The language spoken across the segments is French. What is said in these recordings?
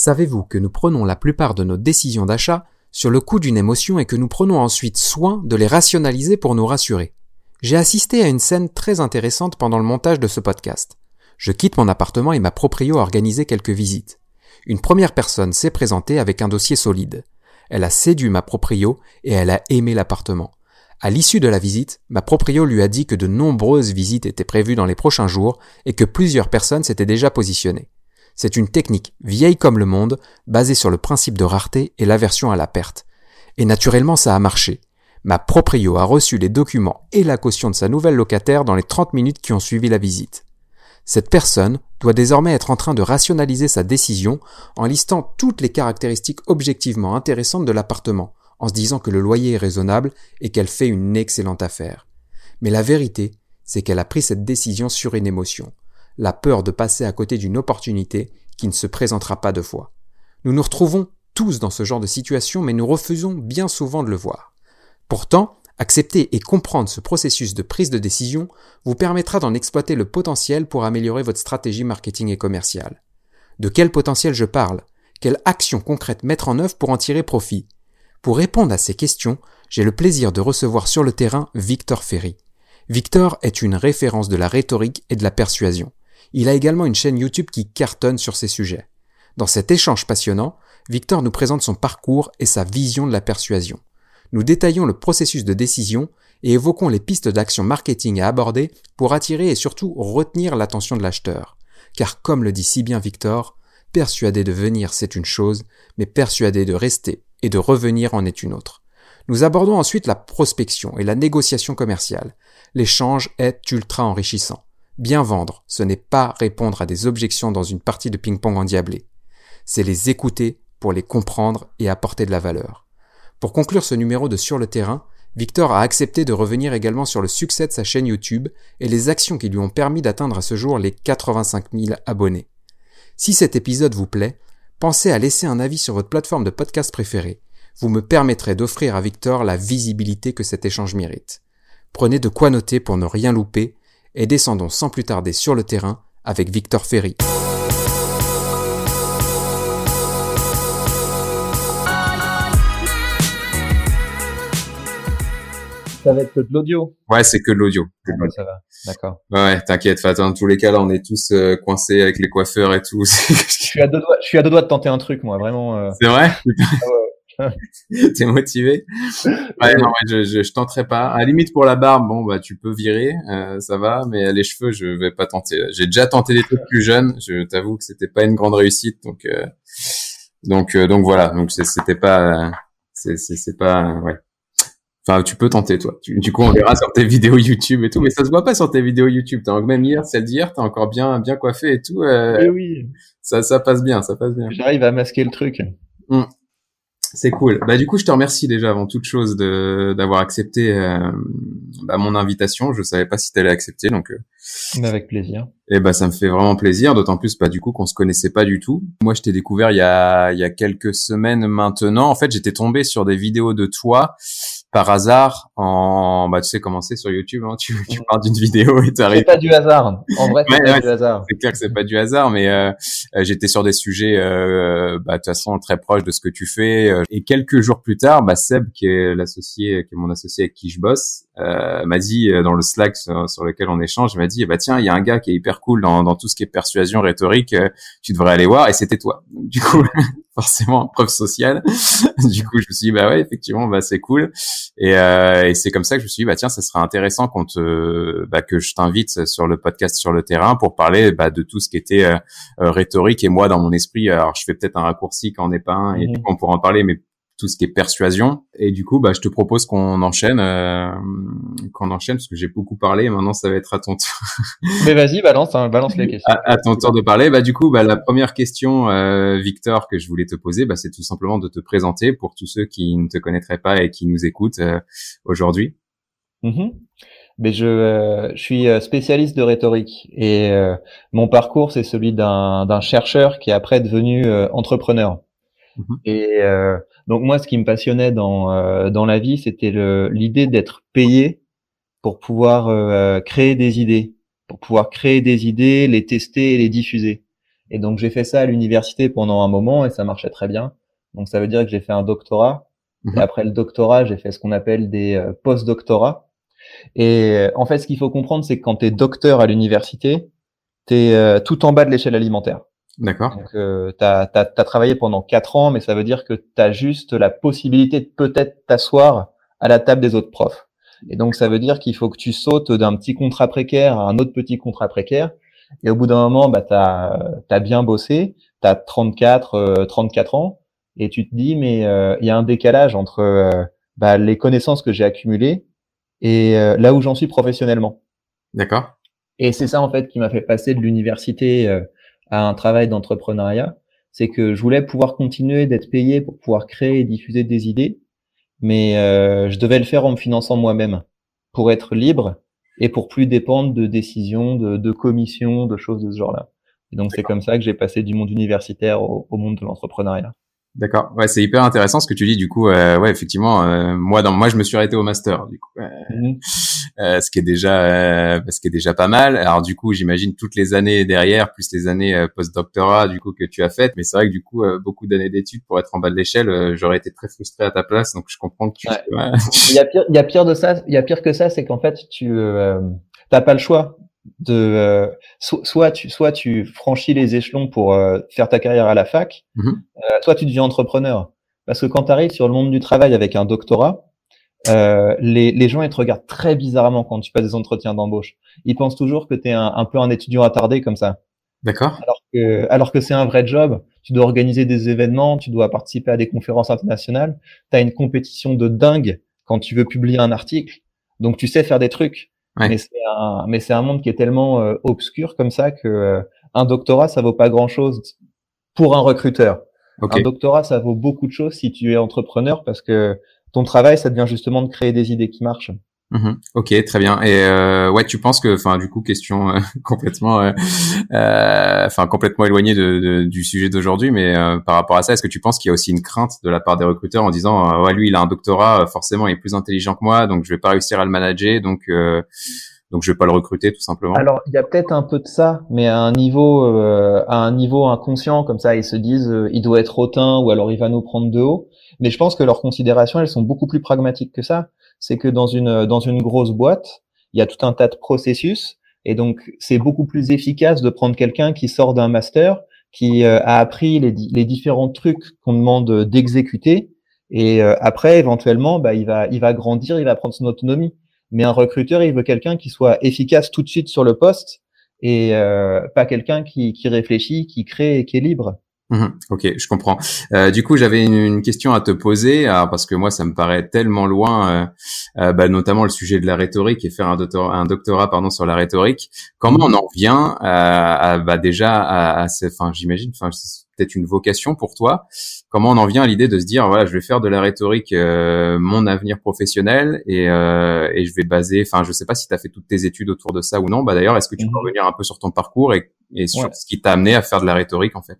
Savez-vous que nous prenons la plupart de nos décisions d'achat sur le coup d'une émotion et que nous prenons ensuite soin de les rationaliser pour nous rassurer? J'ai assisté à une scène très intéressante pendant le montage de ce podcast. Je quitte mon appartement et ma proprio a organisé quelques visites. Une première personne s'est présentée avec un dossier solide. Elle a séduit ma proprio et elle a aimé l'appartement. À l'issue de la visite, ma proprio lui a dit que de nombreuses visites étaient prévues dans les prochains jours et que plusieurs personnes s'étaient déjà positionnées. C'est une technique vieille comme le monde, basée sur le principe de rareté et l'aversion à la perte. Et naturellement, ça a marché. Ma proprio a reçu les documents et la caution de sa nouvelle locataire dans les 30 minutes qui ont suivi la visite. Cette personne doit désormais être en train de rationaliser sa décision en listant toutes les caractéristiques objectivement intéressantes de l'appartement, en se disant que le loyer est raisonnable et qu'elle fait une excellente affaire. Mais la vérité, c'est qu'elle a pris cette décision sur une émotion la peur de passer à côté d'une opportunité qui ne se présentera pas deux fois. Nous nous retrouvons tous dans ce genre de situation, mais nous refusons bien souvent de le voir. Pourtant, accepter et comprendre ce processus de prise de décision vous permettra d'en exploiter le potentiel pour améliorer votre stratégie marketing et commerciale. De quel potentiel je parle? Quelle action concrète mettre en œuvre pour en tirer profit? Pour répondre à ces questions, j'ai le plaisir de recevoir sur le terrain Victor Ferry. Victor est une référence de la rhétorique et de la persuasion. Il a également une chaîne YouTube qui cartonne sur ces sujets. Dans cet échange passionnant, Victor nous présente son parcours et sa vision de la persuasion. Nous détaillons le processus de décision et évoquons les pistes d'action marketing à aborder pour attirer et surtout retenir l'attention de l'acheteur. Car comme le dit si bien Victor, persuader de venir c'est une chose, mais persuader de rester et de revenir en est une autre. Nous abordons ensuite la prospection et la négociation commerciale. L'échange est ultra enrichissant. Bien vendre, ce n'est pas répondre à des objections dans une partie de ping-pong endiablée. C'est les écouter pour les comprendre et apporter de la valeur. Pour conclure ce numéro de Sur le terrain, Victor a accepté de revenir également sur le succès de sa chaîne YouTube et les actions qui lui ont permis d'atteindre à ce jour les 85 000 abonnés. Si cet épisode vous plaît, pensez à laisser un avis sur votre plateforme de podcast préférée. Vous me permettrez d'offrir à Victor la visibilité que cet échange mérite. Prenez de quoi noter pour ne rien louper et descendons sans plus tarder sur le terrain avec Victor Ferry. Ça va être que de l'audio. Ouais, c'est que de l'audio. ça va, d'accord. Ouais, t'inquiète. Dans tous les cas, là, on est tous euh, coincés avec les coiffeurs et tout. je suis à deux doigts. Je suis à deux doigts de tenter un truc, moi, vraiment. Euh. C'est vrai? Ah T'es motivé? Ouais, non, je, je, je, tenterai pas. À la limite pour la barbe, bon bah tu peux virer, euh, ça va, mais les cheveux, je vais pas tenter. J'ai déjà tenté des trucs plus jeunes. Je t'avoue que c'était pas une grande réussite, donc euh, donc euh, donc voilà. Donc c'était pas, c'est c'est pas ouais. Enfin, tu peux tenter, toi. du coup, on verra sur tes vidéos YouTube et tout, mais ça se voit pas sur tes vidéos YouTube. T'as même hier, celle d'hier, t'as encore bien, bien coiffé et tout. Euh, oui. Ça, ça passe bien, ça passe bien. J'arrive à masquer le truc. Hum. C'est cool. Bah du coup, je te remercie déjà avant toute chose de d'avoir accepté euh, bah, mon invitation. Je savais pas si tu allais accepter, donc. Euh, avec plaisir. Et bah ça me fait vraiment plaisir, d'autant plus bah du coup qu'on se connaissait pas du tout. Moi, je t'ai découvert il y a il y a quelques semaines maintenant. En fait, j'étais tombé sur des vidéos de toi par hasard en bah tu sais comment c'est sur YouTube hein, tu tu parles d'une vidéo et t'arrives c'est pas du hasard. En vrai c'est pas du hasard. c'est clair que c'est pas du hasard mais euh, euh, j'étais sur des sujets euh, bah de toute façon très proches de ce que tu fais euh, et quelques jours plus tard bah Seb qui est l'associé qui est mon associé avec qui je bosse euh, m'a dit dans le Slack sur, lequel on échange m'a dit bah tiens il y a un gars qui est hyper cool dans dans tout ce qui est persuasion rhétorique tu devrais aller voir et c'était toi du coup forcément preuve sociale. du coup, je me suis dit bah ouais, effectivement, bah c'est cool. Et, euh, et c'est comme ça que je me suis dit bah tiens, ça serait intéressant qu'on te, bah, que je t'invite sur le podcast sur le terrain pour parler bah, de tout ce qui était euh, euh, rhétorique. Et moi, dans mon esprit, alors je fais peut-être un raccourci quand on n'est pas un, et mmh. on pourra en parler, mais tout ce qui est persuasion. Et du coup, bah, je te propose qu'on enchaîne, euh, qu'on enchaîne parce que j'ai beaucoup parlé. Et maintenant, ça va être à ton tour. Mais vas-y, balance, hein, balance les questions. À, ton tour de parler. Bah, du coup, bah, la première question, euh, Victor, que je voulais te poser, bah, c'est tout simplement de te présenter pour tous ceux qui ne te connaîtraient pas et qui nous écoutent euh, aujourd'hui. Mm-hmm. Mais je, je suis spécialiste de rhétorique et mon parcours c'est celui d'un chercheur qui est après devenu entrepreneur. Mm-hmm. Et donc moi, ce qui me passionnait dans euh, dans la vie, c'était l'idée d'être payé pour pouvoir euh, créer des idées, pour pouvoir créer des idées, les tester et les diffuser. Et donc j'ai fait ça à l'université pendant un moment et ça marchait très bien. Donc ça veut dire que j'ai fait un doctorat. Mhm. Et après le doctorat, j'ai fait ce qu'on appelle des euh, post-doctorats. Et euh, en fait, ce qu'il faut comprendre, c'est que quand tu es docteur à l'université, tu es euh, tout en bas de l'échelle alimentaire. D'accord. Donc, euh, tu as, travaillé pendant quatre ans, mais ça veut dire que tu as juste la possibilité de peut-être t'asseoir à la table des autres profs. Et donc, ça veut dire qu'il faut que tu sautes d'un petit contrat précaire à un autre petit contrat précaire. Et au bout d'un moment, bah, tu as, bien bossé, tu as 34, 34 ans, et tu te dis, mais euh, il y a un décalage entre euh, bah, les connaissances que j'ai accumulées et euh, là où j'en suis professionnellement. D'accord. Et c'est ça, en fait, qui m'a fait passer de l'université à un travail d'entrepreneuriat. C'est que je voulais pouvoir continuer d'être payé pour pouvoir créer et diffuser des idées, mais je devais le faire en me finançant moi-même pour être libre et pour plus dépendre de décisions, de, de commissions, de choses de ce genre-là. Et donc c'est comme ça que j'ai passé du monde universitaire au, au monde de l'entrepreneuriat. D'accord. Ouais, c'est hyper intéressant ce que tu dis. Du coup, euh, ouais, effectivement, euh, moi, dans moi, je me suis arrêté au master. Du coup, euh, mhm. euh ce qui est déjà, euh, ce qui est déjà pas mal. Alors, du coup, j'imagine toutes les années derrière, plus les années post-doctorat, du coup, que tu as faites. Mais c'est vrai que du coup, beaucoup d'années d'études pour être en bas de l'échelle, j'aurais été très frustré à ta place. Donc, je comprends que tu. il y a pire, il y a pire de ça. Il y a pire que ça, c'est qu'en fait, tu t'as pas le choix de euh, soit tu soit tu franchis les échelons pour euh, faire ta carrière à la fac, mmh euh, soit tu deviens entrepreneur. Parce que quand tu arrives sur le monde du travail avec un doctorat, les, les gens ils te regardent très bizarrement quand tu passes des entretiens d'embauche. Ils pensent toujours que tu es un, un, peu un étudiant attardé comme ça. D'accord. Alors que alors que c'est un vrai job, tu dois organiser des événements, tu dois participer à des conférences internationales, tu as une compétition de dingue quand tu veux publier un article. Donc tu sais faire des trucs. Mais c'est un, mais c'est un monde qui est tellement euh, obscur comme ça que euh, un doctorat, ça vaut pas grand chose pour un recruteur. Un doctorat, ça vaut beaucoup de choses si tu es entrepreneur parce que ton travail, ça devient justement de créer des idées qui marchent. Mmh ok, très bien. Et euh, ouais, tu penses que, enfin, du coup, question euh, complètement, euh, euh, enfin, complètement éloignée de, de, du sujet d'aujourd'hui, mais par rapport à ça, est-ce que tu penses qu'il y a aussi une crainte de la part des recruteurs en disant, ouais, lui, il a un doctorat, forcément, il est plus intelligent que moi, donc je vais pas réussir à le manager, donc donc je vais pas le recruter tout simplement? Alors il y a peut-être un peu de ça, mais à un niveau à un niveau inconscient comme ça, ils se disent il doit être hautain ou alors il va nous prendre de haut. Mais je pense que leurs considérations elles sont beaucoup plus pragmatiques que ça c'est que dans une dans une grosse boîte, il y a tout un tas de processus et donc c'est beaucoup plus efficace de prendre quelqu'un qui sort d'un master, qui euh, a appris les, les différents trucs qu'on demande d'exécuter et euh, après éventuellement bah, il va il va grandir, il va prendre son autonomie. Mais un recruteur, il veut quelqu'un qui soit efficace tout de suite sur le poste et euh, pas quelqu'un qui, qui réfléchit, qui crée et qui est libre. Mhm. ok, je comprends. Euh, du coup, j'avais une, question à te poser parce que moi, ça me paraît tellement loin, euh, euh, bah, notamment le sujet de la rhétorique et faire un doctorat, un doctorat pardon sur la rhétorique. Comment on en vient à, bah, déjà à, à enfin, j'imagine, enfin, c'est peut-être une vocation pour toi. Comment on en vient à l'idée de se dire, voilà, je vais faire de la rhétorique mon avenir professionnel et, et je vais baser, enfin, je sais pas si tu as fait toutes tes études autour de ça ou non. Bah d'ailleurs, est-ce que tu peux mhm. revenir un peu sur ton parcours et, et sur ce qui t'a amené à faire de la rhétorique en fait?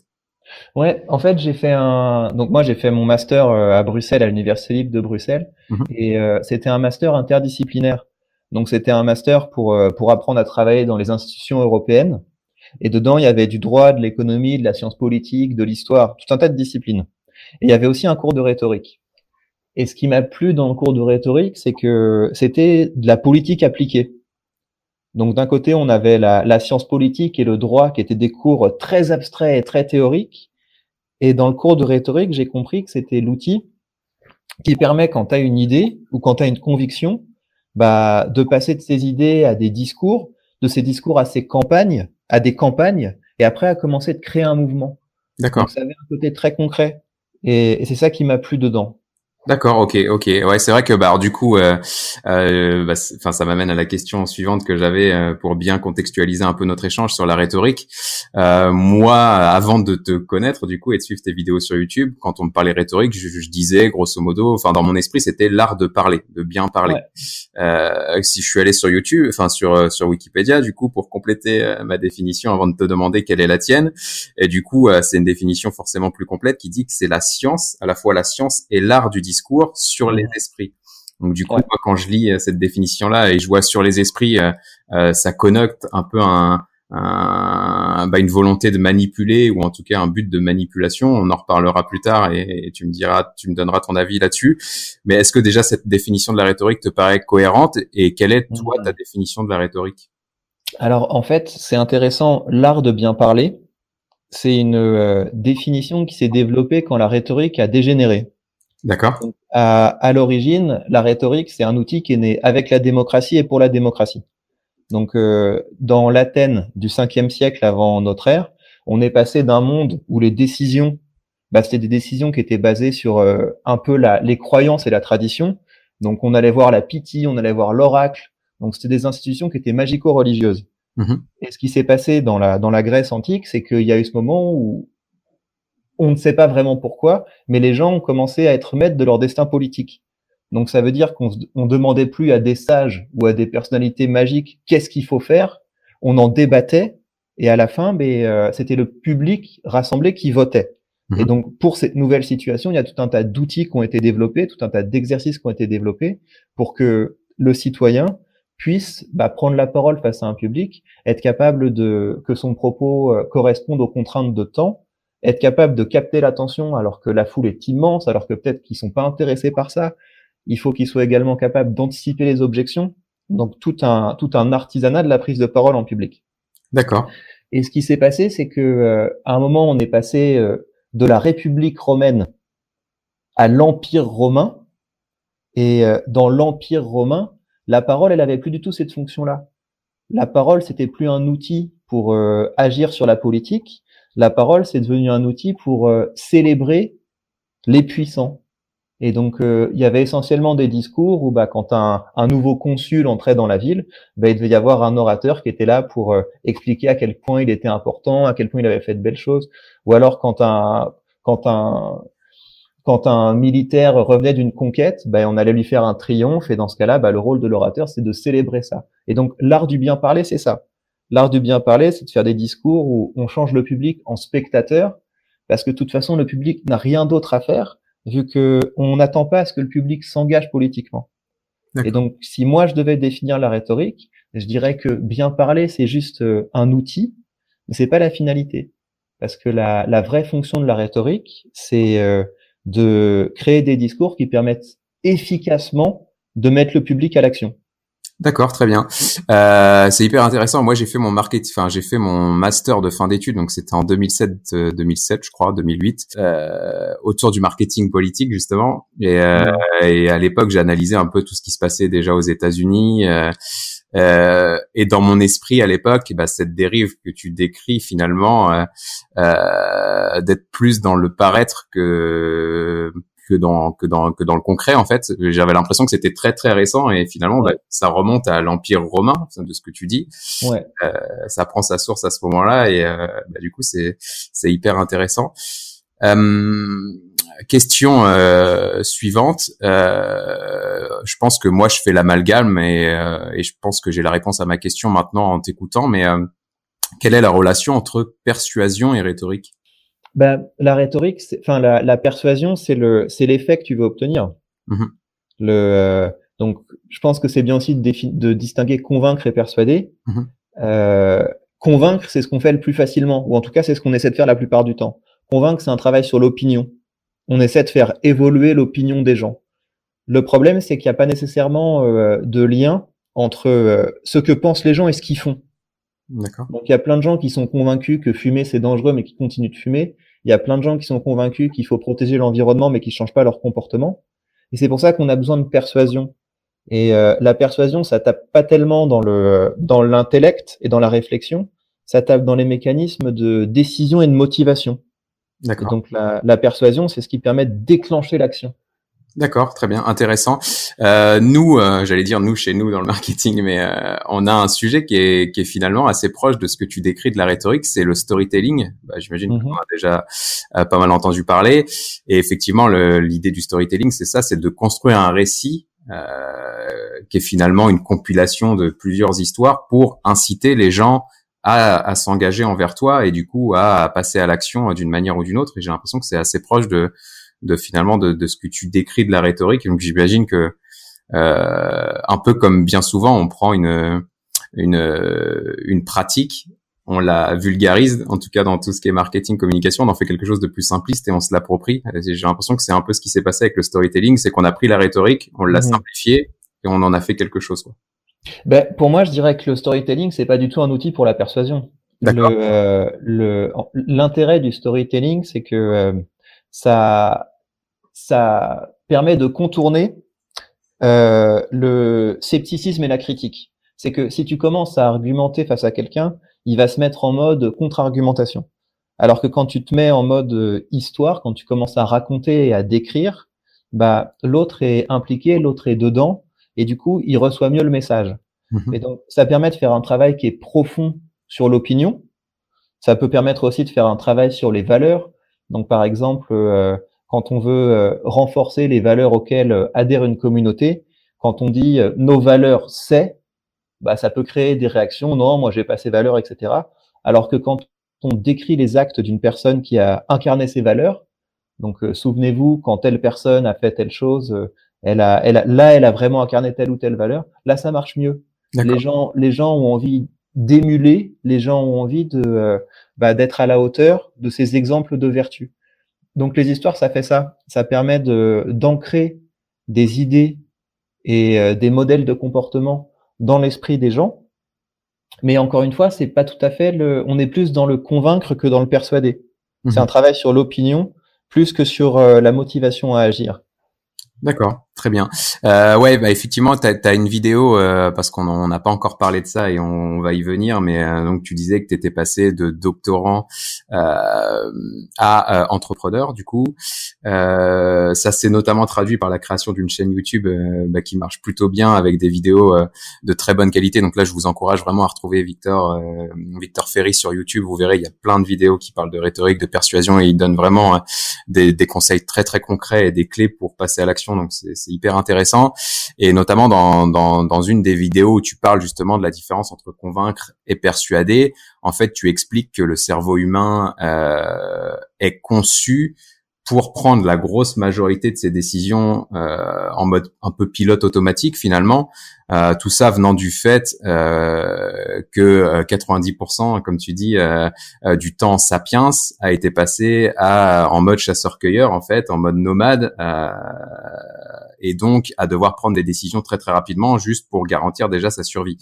Ouais, en fait, j'ai fait un. Donc moi, j'ai fait mon master euh, à Bruxelles, à l'université libre de Bruxelles, mhm. et euh, c'était un master interdisciplinaire. Donc c'était un master pour euh, pour apprendre à travailler dans les institutions européennes. Et dedans, il y avait du droit, de l'économie, de la science politique, de l'histoire, tout un tas de disciplines. Et il y avait aussi un cours de rhétorique. Et ce qui m'a plu dans le cours de rhétorique, c'est que c'était de la politique appliquée. Donc d'un côté, on avait la, science politique et le droit qui étaient des cours très abstraits et très théoriques. Et dans le cours de rhétorique, j'ai compris que c'était l'outil qui permet, quand tu as une idée ou quand tu as une conviction, bah, de passer de ces idées à des discours, de ces discours à ces campagnes, à des campagnes, et après à commencer de créer un mouvement. D'accord. Donc ça avait un côté très concret. et c'est ça qui m'a plu dedans. D'accord, ok, ok. Ouais, c'est vrai que bah alors, du coup, euh, euh, bah, enfin, ça m'amène à la question suivante que j'avais euh, pour bien contextualiser un peu notre échange sur la rhétorique. Euh, moi, avant de te connaître, du coup, et de suivre tes vidéos sur YouTube, quand on me parlait rhétorique, je, je disais grosso modo, enfin, dans mon esprit, c'était l'art de parler, de bien parler. Euh, si je suis allé sur YouTube, enfin sur sur Wikipédia, du coup, pour compléter ma définition avant de te demander quelle est la tienne, et du coup, c'est une définition forcément plus complète qui dit que c'est la science, à la fois la science et l'art du discours discours sur les esprits. Donc du coup, moi, quand je lis euh, cette définition-là et je vois sur les esprits, euh, euh, ça connecte un peu un, bah, une volonté de manipuler ou en tout cas un but de manipulation. On en reparlera plus tard et, tu me diras, tu me donneras ton avis là-dessus. Mais est-ce que déjà cette définition de la rhétorique te paraît cohérente et quelle est toi ta définition de la rhétorique? Alors en fait, c'est intéressant. L'art de bien parler, c'est une euh, définition qui s'est développée quand la rhétorique a dégénéré. D'accord. À, à l'origine, la rhétorique, c'est un outil qui est né avec la démocratie et pour la démocratie. Donc, euh, dans l'Athènes du 5e siècle avant notre ère, on est passé d'un monde où les décisions, bah, c'était des décisions qui étaient basées sur euh, un peu la, les croyances et la tradition. Donc, on allait voir la Pythie, on allait voir l'oracle. Donc, c'était des institutions qui étaient magico-religieuses. Mmh et ce qui s'est passé dans la, dans la Grèce antique, c'est qu'il y a eu ce moment où on ne sait pas vraiment pourquoi, mais les gens ont commencé à être maîtres de leur destin politique. Donc ça veut dire qu'on on demandait plus à des sages ou à des personnalités magiques qu'est-ce qu'il faut faire, on en débattait et à la fin, ben, euh, c'était le public rassemblé qui votait. Et mhm. donc pour cette nouvelle situation, il y a tout un tas d'outils qui ont été développés, tout un tas d'exercices qui ont été développés pour que le citoyen puisse bah, prendre la parole face à un public, être capable de que son propos euh, corresponde aux contraintes de temps, être capable de capter l'attention alors que la foule est immense, alors que peut-être qu'ils sont pas intéressés par ça, il faut qu'il soit également capable d'anticiper les objections. Donc tout un tout un artisanat de la prise de parole en public. D'accord. Et ce qui s'est passé, c'est que euh, à un moment, on est passé euh, de la République romaine à l'Empire romain. Et euh, dans l'Empire romain, la parole, elle avait plus du tout cette fonction-là. La parole, c'était plus un outil pour agir sur la politique. La parole, c'est devenu un outil pour célébrer les puissants, et donc, euh, il y avait essentiellement des discours où, bah, quand un, un, nouveau consul entrait dans la ville, bah, il devait y avoir un orateur qui était là pour euh, expliquer à quel point il était important, à quel point il avait fait de belles choses. Ou alors, quand un, quand un, quand un militaire revenait d'une conquête, bah, on allait lui faire un triomphe. Et dans ce cas-là, bah, le rôle de l'orateur, c'est de célébrer ça. Et donc, l'art du bien parler, c'est ça. L'art du bien parler, c'est de faire des discours où on change le public en spectateur, parce que de toute façon, le public n'a rien d'autre à faire vu que on n'attend pas à ce que le public s'engage politiquement. Et donc, si moi je devais définir la rhétorique, je dirais que bien parler, c'est juste euh, un outil, mais c'est pas la finalité. Parce que la, la vraie fonction de la rhétorique, c'est euh, de créer des discours qui permettent efficacement de mettre le public à l'action. D'accord, très bien. Euh, c'est hyper intéressant. Moi, j'ai fait mon marketing, enfin, j'ai fait mon master de fin d'études, donc c'était en 2007, 2007, euh, je crois, 2008, euh, autour du marketing politique justement. Et, euh, et à l'époque, j'ai analysé un peu tout ce qui se passait déjà aux États-Unis. Euh, euh, et dans mon esprit à l'époque, bah, cette dérive que tu décris finalement, euh, d'être plus dans le paraître que que dans que dans que dans le concret en fait. J'avais l'impression que c'était très très récent et finalement bah, ça remonte à l'empire romain de ce que tu dis. Ouais. euh, ça prend sa source à ce moment-là et euh, bah, du coup c'est c'est hyper intéressant. Euh, question euh, suivante. Euh, je pense que moi je fais l'amalgame et, euh, et je pense que j'ai la réponse à ma question maintenant en t'écoutant mais quelle est la relation entre persuasion et rhétorique? Ben, la rhétorique, enfin la, la, persuasion, c'est le, c'est l'effet que tu veux obtenir. Mmh le, euh, donc, je pense que c'est bien aussi de, de, distinguer convaincre et persuader. Mmh euh, convaincre, c'est ce qu'on fait le plus facilement, ou en tout cas, c'est ce qu'on essaie de faire la plupart du temps. Convaincre, c'est un travail sur l'opinion. On essaie de faire évoluer l'opinion des gens. Le problème, c'est qu'il n'y a pas nécessairement euh, de lien entre euh, ce que pensent les gens et ce qu'ils font. Donc il y a plein de gens qui sont convaincus que fumer c'est dangereux mais qui continuent de fumer. Il y a plein de gens qui sont convaincus qu'il faut protéger l'environnement mais qui changent pas leur comportement. Et c'est pour ça qu'on a besoin de persuasion. Et euh, la persuasion, ça tape pas tellement dans le dans l'intellect et dans la réflexion, ça tape dans les mécanismes de décision et de motivation. D'accord. Donc la, la persuasion, c'est ce qui permet de déclencher l'action. D'accord, très bien, intéressant. Euh, nous, euh, j'allais dire nous chez nous dans le marketing, mais euh, on a un sujet qui est, qui est finalement assez proche de ce que tu décris de la rhétorique, c'est le storytelling. Bah, J'imagine qu'on mhm. a déjà pas mal entendu parler. Et effectivement, l'idée du storytelling, c'est ça, c'est de construire un récit qui est finalement une compilation de plusieurs histoires pour inciter les gens à, à s'engager envers toi et du coup à, à passer à l'action d'une manière ou d'une autre. Et j'ai l'impression que c'est assez proche de de finalement de, de, ce que tu décris de la rhétorique. donc j'imagine que euh, un peu comme bien souvent, on prend une une une pratique, on la vulgarise, en tout cas dans tout ce qui est marketing, communication, on en fait quelque chose de plus simpliste et on se l'approprie. J'ai l'impression que c'est un peu ce qui s'est passé avec le storytelling, c'est qu'on a pris la rhétorique, on l'a mmh. simplifié et on en a fait quelque chose. Quoi. Ben, pour moi, je dirais que le storytelling, c'est pas du tout un outil pour la persuasion. Euh, l'intérêt du storytelling, c'est que euh, ça, ça permet de contourner euh, le scepticisme et la critique. C'est que si tu commences à argumenter face à quelqu'un, il va se mettre en mode contre-argumentation. Alors que quand tu te mets en mode histoire, quand tu commences à raconter et à décrire, bah l'autre est impliqué, l'autre est dedans, et du coup, il reçoit mieux le message. Mhm. Et donc, ça permet de faire un travail qui est profond sur l'opinion. Ça peut permettre aussi de faire un travail sur les valeurs. Donc, par exemple, euh, quand on veut euh, renforcer les valeurs auxquelles euh, adhère une communauté, quand on dit nos valeurs, c'est, bah, ça peut créer des réactions. Non, moi, j'ai pas ces valeurs, etc. Alors que quand on décrit les actes d'une personne qui a incarné ces valeurs, donc souvenez-vous quand telle personne a fait telle chose, elle a, elle a, là, elle a vraiment incarné telle ou telle valeur. Là, ça marche mieux. Les gens, les gens ont envie d'émuler, les gens ont envie de, euh, bah, d'être à la hauteur de ces exemples de vertu. Donc, les histoires, ça fait ça. Ça permet de, d'ancrer des idées et euh, des modèles de comportement dans l'esprit des gens. Mais encore une fois, c'est pas tout à fait le, on est plus dans le convaincre que dans le persuader. C'est mhm. un travail sur l'opinion plus que sur euh, la motivation à agir. D'accord, très bien. Euh, ouais, bah effectivement, tu as, une vidéo euh, parce qu'on n'a pas encore parlé de ça et on, va y venir, mais euh, donc tu disais que tu étais passé de doctorant à entrepreneur, du coup. ça s'est notamment traduit par la création d'une chaîne YouTube bah, qui marche plutôt bien avec des vidéos de très bonne qualité. Donc là, je vous encourage vraiment à retrouver Victor Victor Ferry sur YouTube. Vous verrez, il y a plein de vidéos qui parlent de rhétorique, de persuasion et il donne vraiment des, des conseils très très concrets et des clés pour passer à l'action donc c'est hyper intéressant. Et notamment dans, dans, dans une des vidéos où tu parles justement de la différence entre convaincre et persuader, en fait, tu expliques que le cerveau humain euh, est conçu pour prendre la grosse majorité de ses décisions euh, en mode un peu pilote automatique finalement. Euh, tout ça venant du fait euh, que 90%, comme tu dis, du temps sapiens a été passé à en mode chasseur-cueilleur en fait, en mode nomade, et donc à devoir prendre des décisions très très rapidement juste pour garantir déjà sa survie.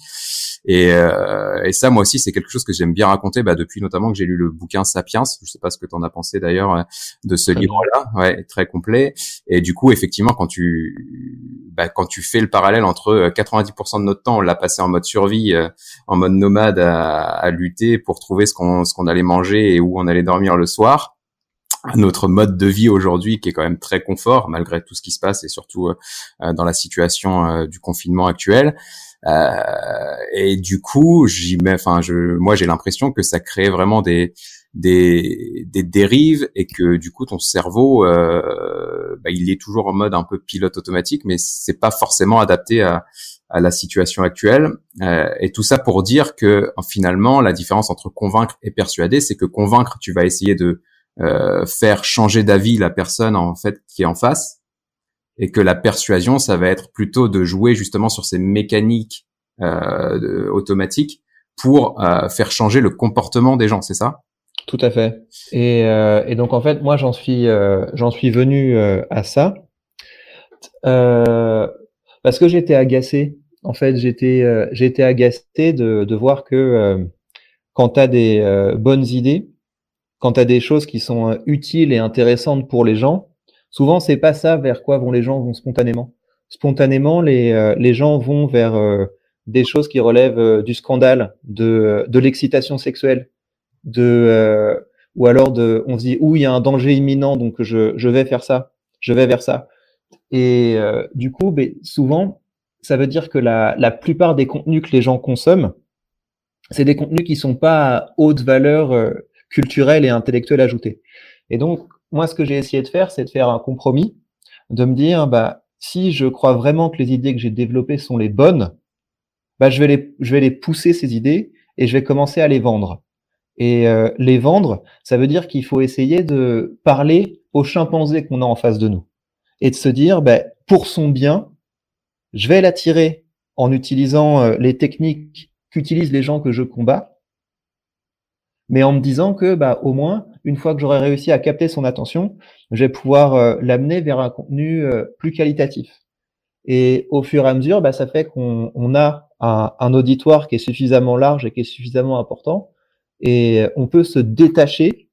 Et, euh, et ça, moi aussi, c'est quelque chose que j'aime bien raconter, bah, depuis notamment que j'ai lu le bouquin Sapiens. Je sais pas ce que tu en as pensé d'ailleurs euh, de ce livre-là, ouais, très complet. Et du coup, effectivement, quand tu, bah, quand tu fais le parallèle entre 90% euh, de notre temps, on l'a passé en mode survie, en mode nomade, à, à lutter pour trouver ce qu'on, ce qu'on allait manger et où on allait dormir le soir notre mode de vie aujourd'hui qui est quand même très confort malgré tout ce qui se passe et surtout dans la situation du confinement actuel. Euh, et du coup, j'y mets, enfin, je, moi, j'ai l'impression que ça crée vraiment des, des, des dérives et que du coup, ton cerveau, euh, bah, il est toujours en mode un peu pilote automatique, mais c'est pas forcément adapté à, à la situation actuelle. Euh, et tout ça pour dire que finalement, la différence entre convaincre et persuader, c'est que convaincre, tu vas essayer de euh, faire changer d'avis la personne en fait qui est en face et que la persuasion, ça va être plutôt de jouer justement sur ces mécaniques euh, automatiques pour euh, faire changer le comportement des gens, c'est ça? Tout à fait. Et, euh, et, donc en fait, moi j'en suis euh, j'en suis venu euh, à ça parce que j'étais agacé. En fait, j'étais j'étais agacé de, de voir que quand tu as des bonnes idées, quand tu as des choses qui sont utiles et intéressantes pour les gens, Souvent, c'est pas ça vers quoi vont les gens vont spontanément. Spontanément, les, euh, les gens vont vers euh, des choses qui relèvent euh, du scandale, de, de l'excitation sexuelle, de ou alors de, on se dit, où il y a un danger imminent, donc je, je vais faire ça, je vais vers ça. Et du coup, ben, souvent, ça veut dire que la, la plupart des contenus que les gens consomment, c'est des contenus qui sont pas à haute valeur culturelle et intellectuelle ajoutée. Et donc, moi, ce que j'ai essayé de faire, c'est de faire un compromis, de me dire, bah, si je crois vraiment que les idées que j'ai développées sont les bonnes, bah, je vais les, pousser ces idées et je vais commencer à les vendre. Et euh, les vendre, ça veut dire qu'il faut essayer de parler au chimpanzé qu'on a en face de nous et de se dire, bah, pour son bien, je vais l'attirer en utilisant euh, les techniques qu'utilisent les gens que je combats mais en me disant que bah, au moins, une fois que j'aurai réussi à capter son attention, je vais pouvoir euh, l'amener vers un contenu euh, plus qualitatif. Et au fur et à mesure, bah, ça fait qu'on on a un, un, auditoire qui est suffisamment large et qui est suffisamment important, et on peut se détacher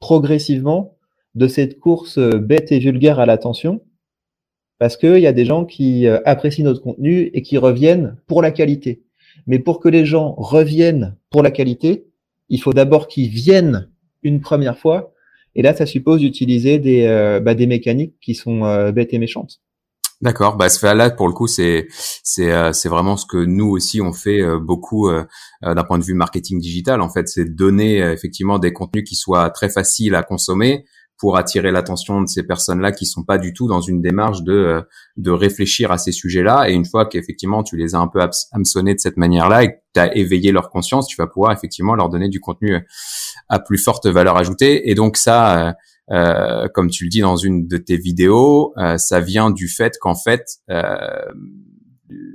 progressivement de cette course euh, bête et vulgaire à l'attention, parce qu'il y a des gens qui apprécient notre contenu et qui reviennent pour la qualité. Mais pour que les gens reviennent pour la qualité, il faut d'abord qu'ils viennent une première fois. Et là, ça suppose d'utiliser des, euh, bah, des mécaniques qui sont euh, bêtes et méchantes. D'accord. Bah, là, pour le coup, c'est c'est euh, vraiment ce que nous aussi on fait beaucoup d'un point de vue marketing digital. En fait, c'est donner effectivement des contenus qui soient très faciles à consommer, pour attirer l'attention de ces personnes-là qui sont pas du tout dans une démarche de euh, de réfléchir à ces sujets-là. Et une fois qu'effectivement tu les as un peu hameçonnés de cette manière-là et que tu as éveillé leur conscience, tu vas pouvoir effectivement leur donner du contenu à plus forte valeur ajoutée. Et donc ça, euh, euh comme tu le dis dans une de tes vidéos, euh, ça vient du fait qu'en fait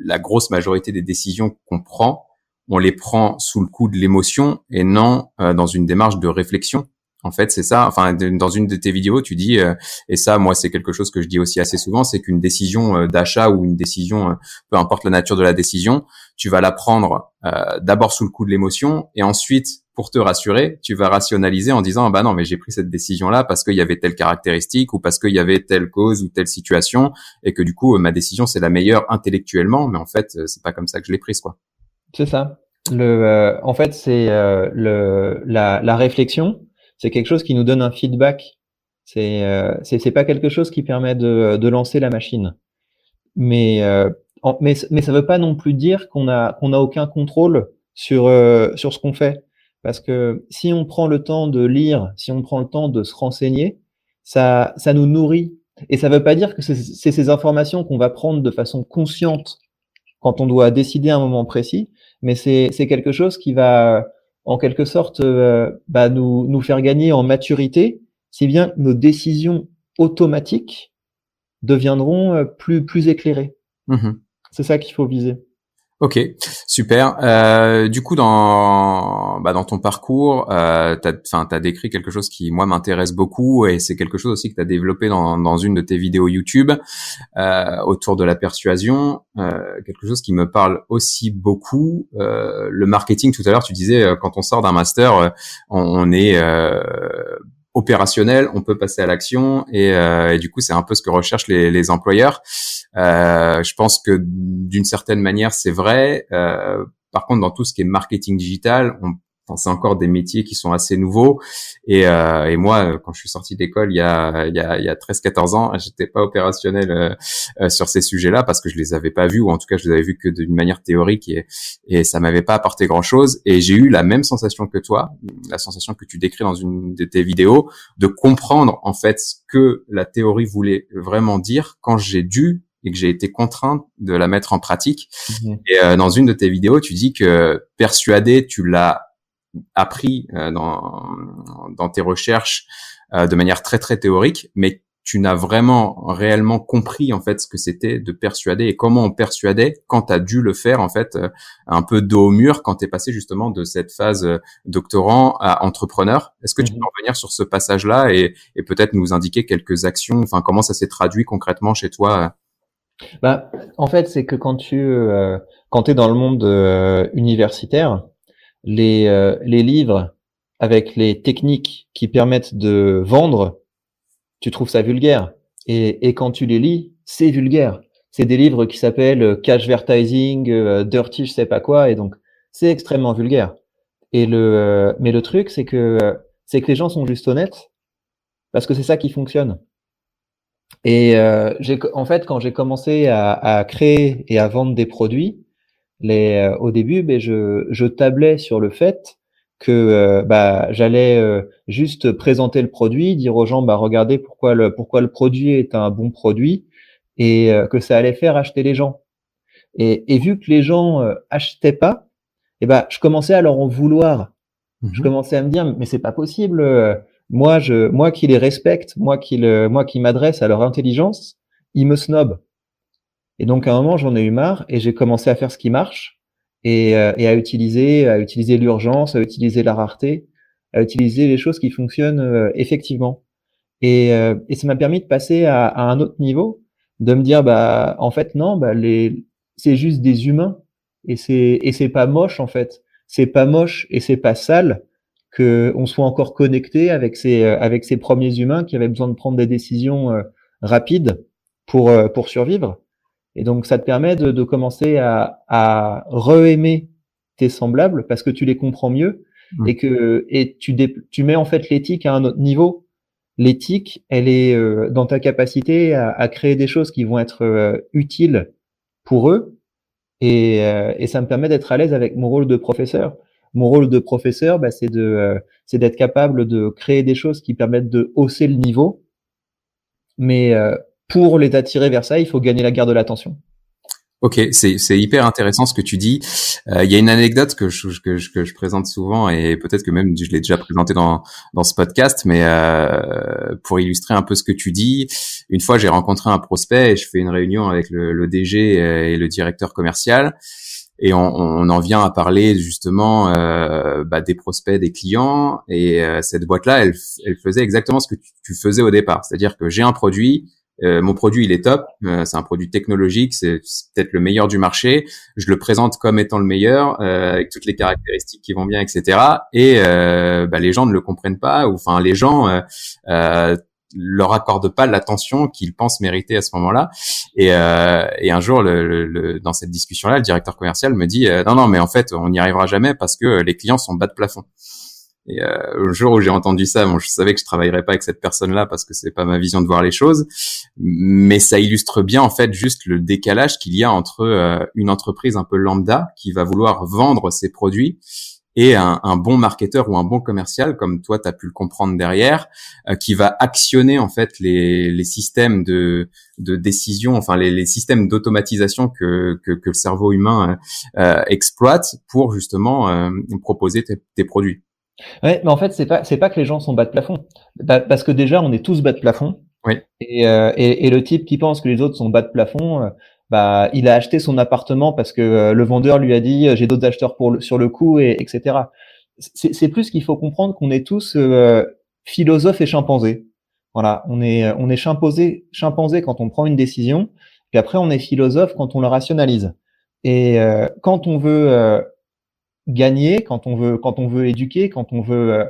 la grosse majorité des décisions qu'on prend, on les prend sous le coup de l'émotion et non dans une démarche de réflexion. En fait, c'est ça. Enfin, dans une de tes vidéos, tu dis, euh, et ça, moi, c'est quelque chose que je dis aussi assez souvent, c'est qu'une décision euh, d'achat ou une décision, euh, peu importe la nature de la décision, tu vas la prendre d'abord sous le coup de l'émotion, et ensuite, pour te rassurer, tu vas rationaliser en disant, ah bah non, mais j'ai pris cette décision-là parce qu'il y avait telle caractéristique ou parce qu'il y avait telle cause ou telle situation, et que du coup, ma décision c'est la meilleure intellectuellement, mais en fait, c'est pas comme ça que je l'ai prise, quoi. C'est ça. Le, en fait, c'est le la, la réflexion c'est quelque chose qui nous donne un feedback. C'est euh, c'est pas quelque chose qui permet de, de lancer la machine. Mais euh, mais mais ça veut pas non plus dire qu'on a qu'on a aucun contrôle sur euh, sur ce qu'on fait. Parce que si on prend le temps de lire, si on prend le temps de se renseigner, ça ça nous nourrit. Et ça veut pas dire que c'est ces informations qu'on va prendre de façon consciente quand on doit décider à un moment précis, mais c'est quelque chose qui va en quelque sorte euh, bah, nous, nous faire gagner en maturité, si bien nos décisions automatiques deviendront euh, plus, plus éclairées. Mmh C'est ça qu'il faut viser. Ok, super. Euh, du coup, dans bah, dans ton parcours, euh, t'as t'as décrit quelque chose qui moi m'intéresse beaucoup et c'est quelque chose aussi que tu as développé dans dans une de tes vidéos YouTube euh, autour de la persuasion, euh, quelque chose qui me parle aussi beaucoup. Le marketing, tout à l'heure, tu disais quand on sort d'un master, on est opérationnel, on peut passer à l'action et, euh, du coup c'est un peu ce que recherchent les, les employeurs. Euh, je pense que d'une certaine manière c'est vrai. Euh, par contre dans tout ce qui est marketing digital, on c'est encore des métiers qui sont assez nouveaux. Et, euh, et moi, quand je suis sorti d'école il y a, il y a, il y a 13-14 ans, j'étais pas opérationnel euh, euh, sur ces sujets-là parce que je les avais pas vus ou en tout cas je les avais vus que d'une manière théorique et, et ça m'avait pas apporté grand-chose. Et j'ai eu la même sensation que toi, la sensation que tu décris dans une de tes vidéos, de comprendre en fait ce que la théorie voulait vraiment dire quand j'ai dû et que j'ai été contraint de la mettre en pratique. Mmh et euh, dans une de tes vidéos, tu dis que persuader, tu l'as appris euh, dans, dans tes recherches euh, de manière très très théorique, mais tu n'as vraiment réellement compris en fait ce que c'était de persuader et comment on persuadait quand tu as dû le faire en fait euh, un peu dos au mur quand tu es passé justement de cette phase doctorant à entrepreneur. Est-ce que tu peux mhm. revenir sur ce passage-là et, et peut-être nous indiquer quelques actions, enfin comment ça s'est traduit concrètement chez toi bah, en fait, c'est que quand tu euh, quand es dans le monde universitaire, les, euh, les livres avec les techniques qui permettent de vendre, tu trouves ça vulgaire. Et, et quand tu les lis, c'est vulgaire. C'est des livres qui s'appellent euh, Cash Advertising, euh, Dirty, je sais pas quoi, et donc c'est extrêmement vulgaire. Et le, mais le truc, c'est que c'est que les gens sont juste honnêtes parce que c'est ça qui fonctionne. Et j'ai, en fait, quand j'ai commencé à, à, créer et à vendre des produits, les, euh, au début, ben, je, je tablais sur le fait que euh, bah, j'allais euh, juste présenter le produit, dire aux gens, bah, regardez pourquoi le, pourquoi le produit est un bon produit et que ça allait faire acheter les gens. Et, et vu que les gens achetaient pas, et eh ben, je commençais à leur en vouloir. Je mmh commençais à me dire, mais c'est pas possible. moi, je, moi qui les respecte, moi qui le, moi qui m'adresse à leur intelligence, ils me snobent. Et donc à un moment, j'en ai eu marre et j'ai commencé à faire ce qui marche et, euh, et à utiliser, à utiliser l'urgence, à utiliser la rareté à utiliser les choses qui fonctionnent effectivement. Et, et ça m'a permis de passer à, à, un autre niveau, de me dire bah en fait non, bah les c'est juste des humains et c'est et c'est pas moche en fait. C'est pas moche et c'est pas sale que on soit encore connecté avec ces avec ces premiers humains qui avaient besoin de prendre des décisions euh, rapides pour euh, pour survivre. Et donc ça te permet de, de commencer à à re-aimer tes semblables parce que tu les comprends mieux mmh. et que et tu tu mets en fait l'éthique à un autre niveau. L'éthique, elle est euh, dans ta capacité à, à, créer des choses qui vont être utiles pour eux. Et, et ça me permet d'être à l'aise avec mon rôle de professeur mon rôle de professeur, bah, c'est de, euh, c'est d'être capable de créer des choses qui permettent de hausser le niveau. Mais euh, pour les attirer vers ça, il faut gagner la guerre de l'attention. Ok, c'est hyper intéressant ce que tu dis. Euh, il y a une anecdote que je, que je, que je présente souvent et peut-être que même je l'ai déjà présenté dans dans ce podcast, mais euh, pour illustrer un peu ce que tu dis, une fois j'ai rencontré un prospect et je fais une réunion avec le, le DG et le directeur commercial et on, on, en vient à parler justement euh, bah, des prospects, des clients. Et euh, cette boîte-là, elle, elle, faisait exactement ce que tu, faisais au départ, c'est-à-dire que j'ai un produit, euh, mon produit il est top, euh, c'est un produit technologique, c'est peut-être le meilleur du marché. Je le présente comme étant le meilleur, euh, avec toutes les caractéristiques qui vont bien, etc. Et bah, les gens ne le comprennent pas, ou enfin les gens leur accorde pas l'attention qu'ils pensent mériter à ce moment-là. Et, euh, et un jour, le, le, dans cette discussion-là, le directeur commercial me dit euh, non, non, mais en fait, on n'y arrivera jamais parce que les clients sont bas de plafond. Et euh, le jour où j'ai entendu ça, bon, je savais que je travaillerais pas avec cette personne-là parce que c'est pas ma vision de voir les choses, mais ça illustre bien en fait juste le décalage qu'il y a entre euh, une entreprise un peu lambda qui va vouloir vendre ses produits et un, un, bon marketeur ou un bon commercial, comme toi, tu as pu le comprendre derrière, euh, qui va actionner en fait les, les systèmes de, de décision, enfin les, les systèmes d'automatisation que, que, que, le cerveau humain euh, euh exploite pour justement euh, proposer tes, tes, produits. Ouais, mais en fait, c'est pas c'est pas que les gens sont bas de plafond, parce que déjà on est tous bas de plafond. Oui. Et, et, et, le type qui pense que les autres sont bas de plafond, bah, il a acheté son appartement parce que euh, le vendeur lui a dit euh, j'ai d'autres acheteurs pour le, sur le coup et etc. C'est plus qu'il faut comprendre qu'on est tous euh, philosophes et chimpanzés. Voilà, on est on est chimpanzé chimpanzé quand on prend une décision, puis après on est philosophe quand on le rationalise. Et quand on veut gagner, quand on veut quand on veut éduquer, quand on veut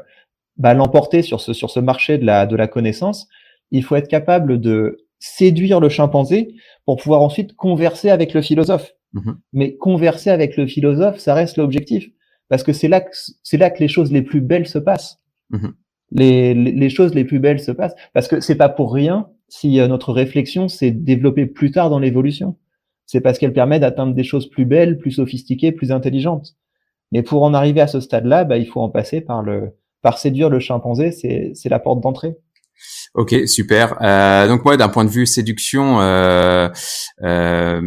bah, l'emporter sur ce sur ce marché de la de la connaissance, il faut être capable de séduire le chimpanzé pour pouvoir ensuite converser avec le philosophe. Mhm. Mais converser avec le philosophe, ça reste l'objectif. Parce que c'est là que, c'est là que les choses les plus belles se passent. Mhm. Les, les, choses les plus belles se passent. Parce que c'est pas pour rien si euh, notre réflexion s'est développée plus tard dans l'évolution. C'est parce qu'elle permet d'atteindre des choses plus belles, plus sophistiquées, plus intelligentes. Mais pour en arriver à ce stade-là, bah, il faut en passer par le, par séduire le chimpanzé, c'est, la porte d'entrée. Ok, super. Euh, donc moi, d'un point de vue séduction, euh, euh,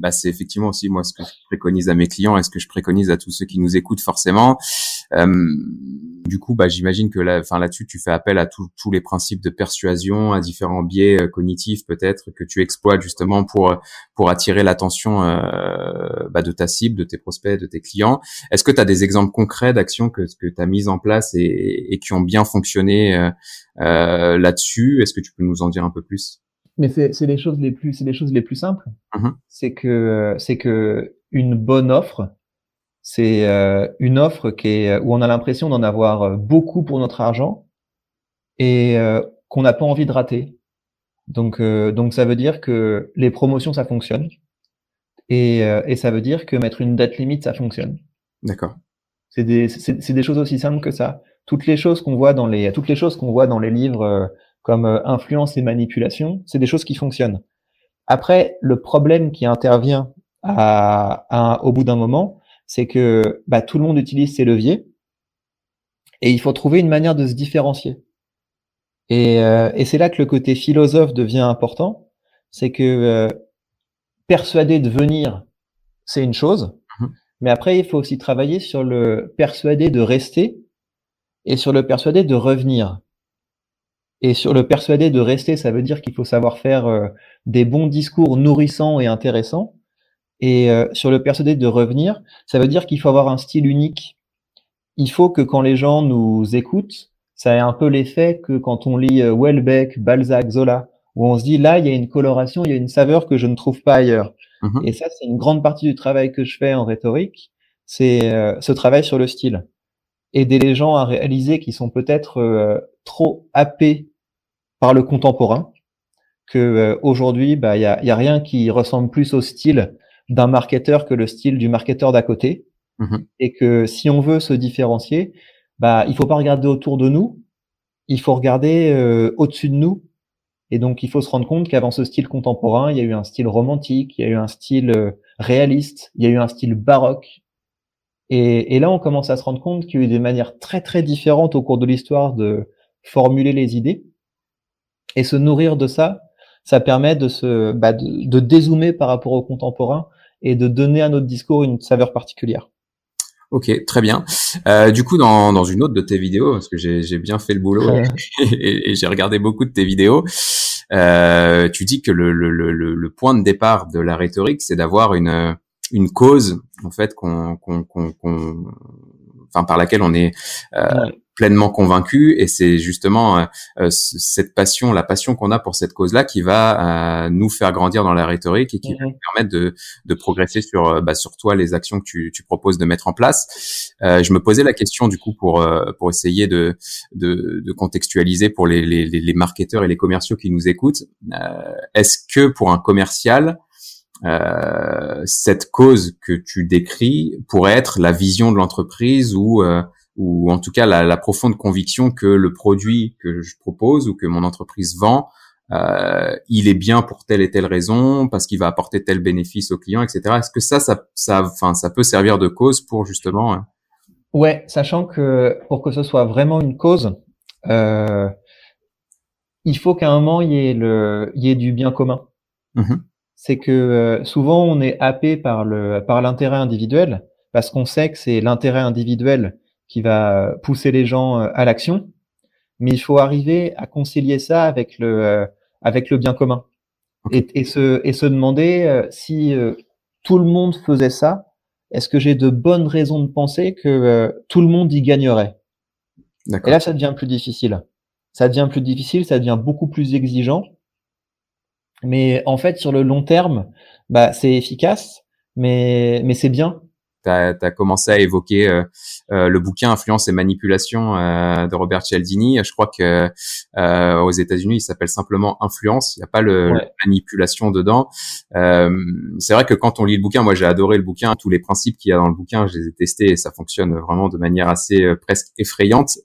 bah, c'est effectivement aussi moi ce que je préconise à mes clients et ce que je préconise à tous ceux qui nous écoutent forcément. Euh, du coup, bah, j'imagine que là, enfin là-dessus, tu fais appel à tous les principes de persuasion, à différents biais euh, cognitifs peut-être que tu exploites justement pour pour attirer l'attention euh, bah, de ta cible, de tes prospects, de tes clients. Est-ce que tu as des exemples concrets d'actions que que tu as mises en place et, et, qui ont bien fonctionné euh, là-dessus? Est-ce que tu peux nous en dire un peu plus? Mais c'est les choses les plus c'est les choses les plus simples. Mmh c'est que c'est que une bonne offre, c'est euh, une offre qui est, où on a l'impression d'en avoir euh, beaucoup pour notre argent et euh, qu'on n'a pas envie de rater. Donc, donc ça veut dire que les promotions, ça fonctionne. Et, et ça veut dire que mettre une date limite, ça fonctionne. D'accord. C'est des, c'est, des choses aussi simples que ça. Toutes les choses qu'on voit dans les, toutes les choses qu'on voit dans les livres comme influence et manipulation, c'est des choses qui fonctionnent. Après, le problème qui intervient à, à, au bout d'un moment, c'est que bah, tout le monde utilise ces leviers et il faut trouver une manière de se différencier. Et, euh, et c'est là que le côté philosophe devient important, c'est que euh, persuader de venir, c'est une chose, mmh mais après il faut aussi travailler sur le persuader de rester et sur le persuader de revenir. Et sur le persuader de rester, ça veut dire qu'il faut savoir faire euh, des bons discours nourrissants et intéressants et euh, sur le persuadé de revenir, ça veut dire qu'il faut avoir un style unique. il faut que quand les gens nous écoutent, ça ait un peu l'effet que quand on lit euh, Welbeck, Balzac, Zola, où on se dit là, il y a une coloration, il y a une saveur que je ne trouve pas ailleurs. Mhm. Et ça, c'est une grande partie du travail que je fais en rhétorique, c'est euh, ce travail sur le style. Aider les gens à réaliser qu'ils sont peut-être euh, trop happés par le contemporain, que aujourd'hui, bah, il y a, y a rien qui ressemble plus au style d'un marketeur que le style du marketeur d'à côté. Mhm. Et que si on veut se différencier, bah, il faut pas regarder autour de nous, il faut regarder euh, au-dessus de nous. Et donc, il faut se rendre compte qu'avant ce style contemporain, il y a eu un style romantique, il y a eu un style euh, réaliste, il y a eu un style baroque. Et, et là, on commence à se rendre compte qu'il y a eu des manières très, très différentes au cours de l'histoire de formuler les idées. Et se nourrir de ça, ça permet de se, bah, de, de dézoomer par rapport au contemporain et de donner à notre discours une saveur particulière. Ok, très bien. Euh, du coup, dans, dans une autre de tes vidéos, parce que j'ai bien fait le boulot et, j'ai regardé beaucoup de tes vidéos, euh, tu dis que le, le, le, le, point de départ de la rhétorique, c'est d'avoir une, une cause, en fait, qu'on, qu'on, qu'on, enfin, par laquelle on est euh, pleinement convaincu et c'est justement euh, euh, cette passion, la passion qu'on a pour cette cause-là qui va euh, nous faire grandir dans la rhétorique et qui va nous permettre de, de progresser sur, bah, sur toi les actions que tu, tu proposes de mettre en place. je me posais la question du coup pour pour essayer de, de, de contextualiser pour les, les, les marketeurs et les commerciaux qui nous écoutent. Est-ce que pour un commercial euh, cette cause que tu décris pourrait être la vision de l'entreprise ou euh, ou en tout cas la, la, profonde conviction que le produit que je propose ou que mon entreprise vend, euh, il est bien pour telle et telle raison, parce qu'il va apporter tel bénéfice au client, etc. Est-ce que ça, ça, ça, enfin, ça peut servir de cause pour justement euh, Ouais, sachant que pour que ce soit vraiment une cause, euh, il faut qu'à un moment il y ait le, il y ait du bien commun. Mmh c'est que euh, souvent on est happé par le par l'intérêt individuel parce qu'on sait que c'est l'intérêt individuel qui va pousser les gens euh, à l'action, mais il faut arriver à concilier ça avec le, euh, avec le bien commun. Et, et, se, et se demander euh, si tout le monde faisait ça, est-ce que j'ai de bonnes raisons de penser que tout le monde y gagnerait? Et là, ça devient plus difficile. Ça devient plus difficile, ça devient beaucoup plus exigeant. Mais en fait, sur le long terme, bah, c'est efficace, mais, mais c'est bien tu as, commencé à évoquer euh, euh, le bouquin Influence et manipulation euh, de Robert Cialdini. Je crois que aux États-Unis, il s'appelle simplement Influence. Il n'y a pas le, manipulation dedans. c'est vrai que quand on lit le bouquin, moi j'ai adoré le bouquin. Tous les principes qu'il y a dans le bouquin, je les ai testés et ça fonctionne vraiment de manière assez presque effrayante.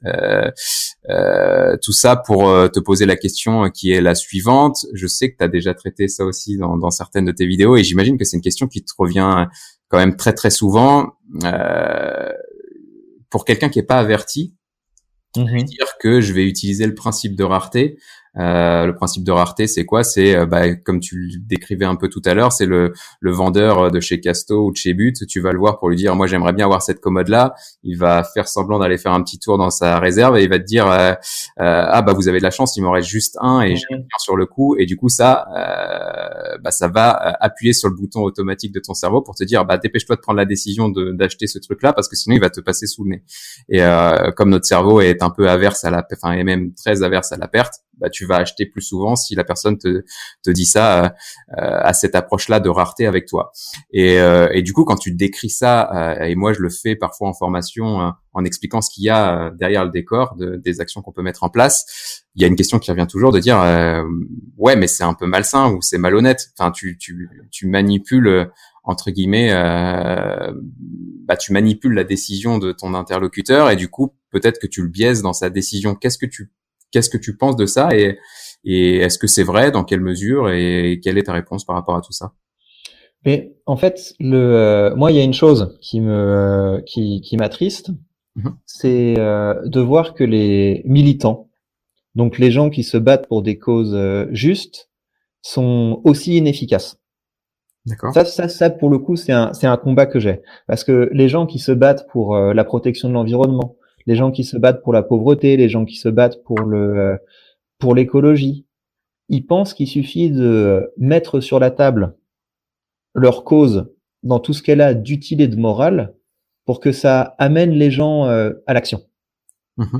tout ça pour te poser la question qui est la suivante. Je sais que tu as déjà traité ça aussi dans, dans certaines de tes vidéos et j'imagine que c'est une question qui te revient quand même très très souvent euh, pour quelqu'un qui est pas averti, mm dire que je vais utiliser le principe de rareté euh, le principe de rareté, c'est quoi? C'est, euh, bah, comme tu le décrivais un peu tout à l'heure, c'est le, le vendeur de chez Casto ou de chez But. Tu vas le voir pour lui dire, moi j'aimerais bien avoir cette commode-là. Il va faire semblant d'aller faire un petit tour dans sa réserve et il va te dire, euh, ah bah vous avez de la chance, il m'en reste juste un et j'ai rien sur le coup. Et du coup ça, bah, ça va appuyer sur le bouton automatique de ton cerveau pour te dire, bah dépêche-toi de prendre la décision d'acheter ce truc-là parce que sinon il va te passer sous le nez. Et comme notre cerveau est un peu averse à la, enfin et même très averse à la perte, bah, tu vas acheter plus souvent si la personne te, te dit ça euh, euh, à cette approche-là de rareté avec toi. Et, euh, et, du coup, quand tu décris ça, et moi je le fais parfois en formation en expliquant ce qu'il y a derrière le décor de, des actions qu'on peut mettre en place, il y a une question qui revient toujours de dire ouais mais c'est un peu malsain ou c'est malhonnête. Enfin tu, tu, tu manipules entre guillemets, bah, tu manipules la décision de ton interlocuteur et du coup, peut-être que tu le biaises dans sa décision. Qu'est-ce que tu Qu'est-ce que tu penses de ça et, et est-ce que c'est vrai Dans quelle mesure Et quelle est ta réponse par rapport à tout ça? Mais en fait, le, euh, moi, il y a une chose qui me qui, qui m'attriste, mmh c'est euh, de voir que les militants, donc les gens qui se battent pour des causes euh, justes, sont aussi inefficaces. D'accord. Ça, ça, ça, pour le coup, c'est un, c'est un combat que j'ai. Parce que les gens qui se battent pour la protection de l'environnement, les gens qui se battent pour la pauvreté, les gens qui se battent pour le euh, pour l'écologie. Ils pensent qu'il suffit de mettre sur la table leur cause dans tout ce qu'elle a d'utile et de moral pour que ça amène les gens à l'action. Mmh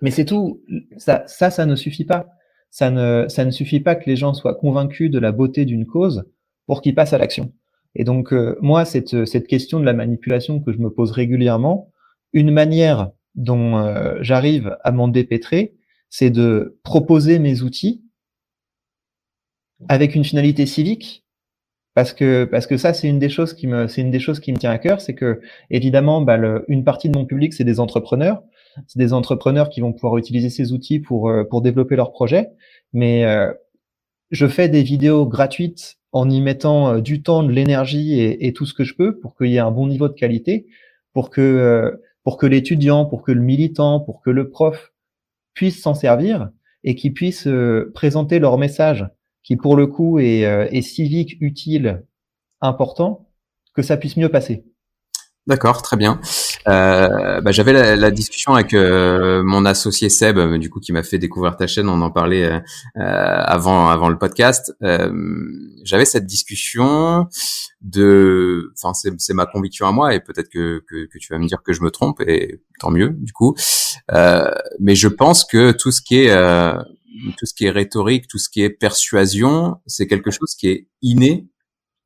Mais c'est tout. Ça, ça, ça ne suffit pas. Ça ne, ça ne suffit pas que les gens soient convaincus de la beauté d'une cause pour qu'ils passent à l'action. Et donc, moi, cette, cette question de la manipulation que je me pose régulièrement, une manière dont euh, j'arrive à m'en dépêtrer, c'est de proposer mes outils avec une finalité civique, parce que parce que ça c'est une des choses qui me c'est une des choses qui me tient à cœur, c'est que évidemment bah, une partie de mon public c'est des entrepreneurs, c'est des entrepreneurs qui vont pouvoir utiliser ces outils pour euh, pour développer leurs projets, mais euh, je fais des vidéos gratuites en y mettant du temps, de l'énergie et, et, tout ce que je peux pour qu'il y ait un bon niveau de qualité, pour que pour que l'étudiant, pour que le militant, pour que le prof puisse s'en servir et qui puissent euh, présenter leur message qui pour le coup est, euh, est civique, utile, important, que ça puisse mieux passer. D'accord, très bien. Euh, bah, j'avais la, la, discussion avec euh, mon associé Seb, euh, du coup, qui m'a fait découvrir ta chaîne. On en parlait euh, avant avant le podcast. j'avais cette discussion de, enfin, c'est ma conviction à moi, et peut-être que, que, que tu vas me dire que je me trompe, et tant mieux, du coup. mais je pense que tout ce qui est tout ce qui est rhétorique, tout ce qui est persuasion, c'est quelque chose qui est inné.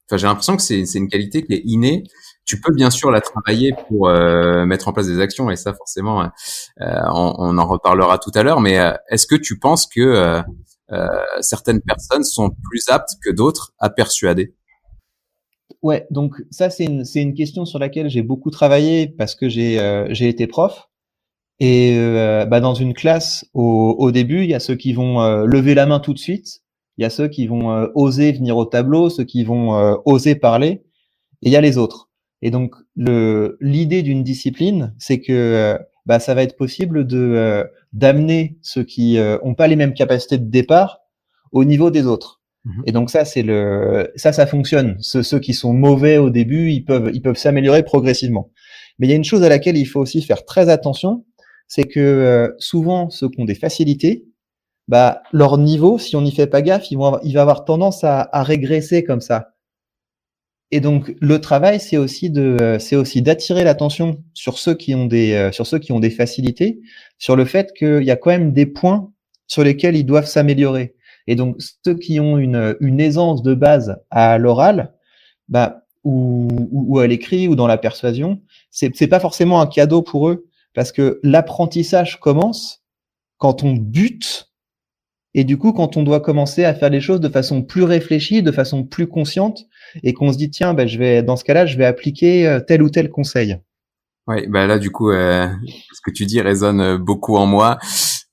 Enfin, j'ai l'impression que c'est une qualité qui est innée tu peux bien sûr la travailler pour euh, mettre en place des actions et ça forcément euh, on, on, en reparlera tout à l'heure mais euh, est-ce que tu penses que certaines personnes sont plus aptes que d'autres à persuader? Ouais, donc ça c'est une, une question sur laquelle j'ai beaucoup travaillé parce que j'ai j'ai été prof. Et bah, dans une classe au, au, début il y a ceux qui vont lever la main tout de suite, il y a ceux qui vont oser venir au tableau, ceux qui vont oser parler. Et il y a les autres. Et donc, l'idée d'une discipline, c'est que euh, bah, ça va être possible de euh, d'amener ceux qui euh, ont pas les mêmes capacités de départ au niveau des autres. Mhm. Et donc ça, c'est le, ça, ça fonctionne. Ceux, ceux qui sont mauvais au début, ils peuvent, ils peuvent s'améliorer progressivement. Mais il y a une chose à laquelle il faut aussi faire très attention, c'est que souvent ceux qui ont des facilités, bah leur niveau, si on n'y fait pas gaffe, ils vont il va avoir tendance à, à régresser comme ça. Et donc le travail, c'est aussi de, c'est aussi d'attirer l'attention sur ceux qui ont des, euh, sur ceux qui ont des facilités, sur le fait qu'il y a quand même des points sur lesquels ils doivent s'améliorer. Et donc ceux qui ont une, une aisance de base à l'oral, bah, ou, ou, à l'écrit ou dans la persuasion, c'est, c'est pas forcément un cadeau pour eux parce que l'apprentissage commence quand on bute et du coup, quand on doit commencer à faire les choses de façon plus réfléchie, de façon plus consciente, et qu'on se dit tiens, ben, je vais dans ce cas-là, je vais appliquer euh, tel ou tel conseil. Oui, bah là du coup, euh, ce que tu dis résonne euh, beaucoup en moi.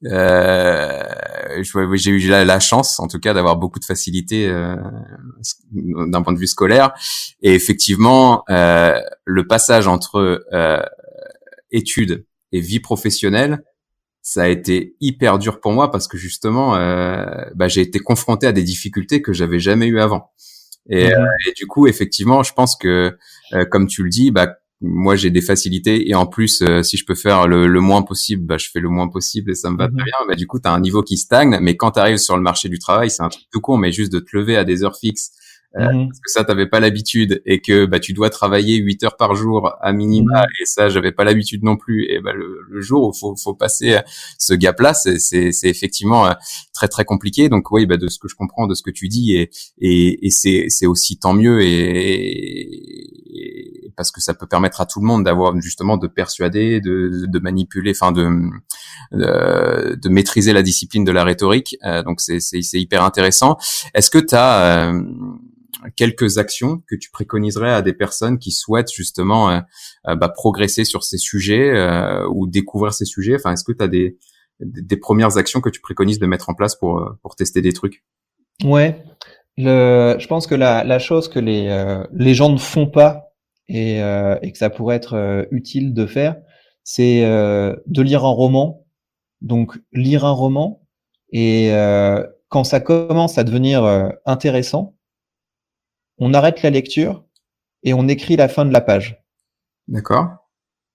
Euh, j'ai eu la, chance, en tout cas, d'avoir beaucoup de facilité euh, d'un point de vue scolaire. Et effectivement, euh, le passage entre études et vie professionnelle, ça a été hyper dur pour moi parce que justement, euh, bah, j'ai été confronté à des difficultés que j'avais jamais eu avant. Et, euh, et, du coup, effectivement, je pense que, euh, comme tu le dis, bah, moi j'ai des facilités et en plus, euh, si je peux faire le, le, moins possible, bah, je fais le moins possible et ça me va très mhm. bien. Mais du coup, tu as un niveau qui stagne. Mais quand tu arrives sur le marché du travail, c'est un truc tout court, mais juste de te lever à des heures fixes euh, mhm. parce que ça t'avais pas l'habitude et que bah tu dois travailler 8 heures par jour à minima mhm. et ça j'avais pas l'habitude non plus et bah le, le jour où faut faut passer euh, ce gap là c'est c'est c'est effectivement euh, très très compliqué donc oui bah de ce que je comprends de ce que tu dis et et, et c'est c'est aussi tant mieux et, parce que ça peut permettre à tout le monde d'avoir justement de persuader de de manipuler enfin de, de, de maîtriser la discipline de la rhétorique donc c'est c'est c'est hyper intéressant est-ce que tu as quelques actions que tu préconiserais à des personnes qui souhaitent justement euh, euh, bah, progresser sur ces sujets euh, ou découvrir ces sujets? Enfin, est-ce que tu as des, des premières actions que tu préconises de mettre en place pour, pour tester des trucs? Ouais, le, je pense que la, la chose que les, les gens ne font pas et, et que ça pourrait être utile de faire, c'est de lire un roman. Donc lire un roman et quand ça commence à devenir intéressant, on arrête la lecture et on écrit la fin de la page. D'accord.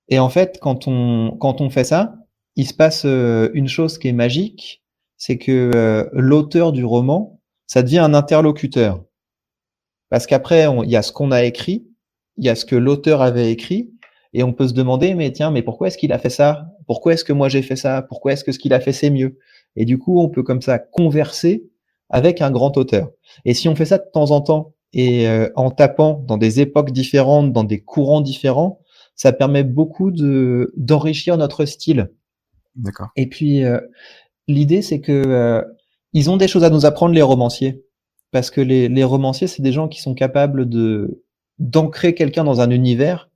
Et en fait, quand on, quand on fait ça, il se passe euh, une chose qui est magique, c'est que euh, l'auteur du roman, ça devient un interlocuteur. Parce qu'après, il y a ce qu'on a écrit, il y a ce que l'auteur avait écrit, Et on peut se demander, mais tiens, mais pourquoi est-ce qu'il a fait ça? Pourquoi est-ce que moi j'ai fait ça? Pourquoi est-ce que ce qu'il a fait c'est mieux? Et du coup, on peut comme ça converser avec un grand auteur. Et si on fait ça de temps en temps et euh, en tapant dans des époques différentes, dans des courants différents, ça permet beaucoup de d'enrichir notre style. D'accord. Et puis euh, l'idée c'est que euh, ils ont des choses à nous apprendre les romanciers parce que les, les romanciers c'est des gens qui sont capables de d'ancrer quelqu'un dans un univers,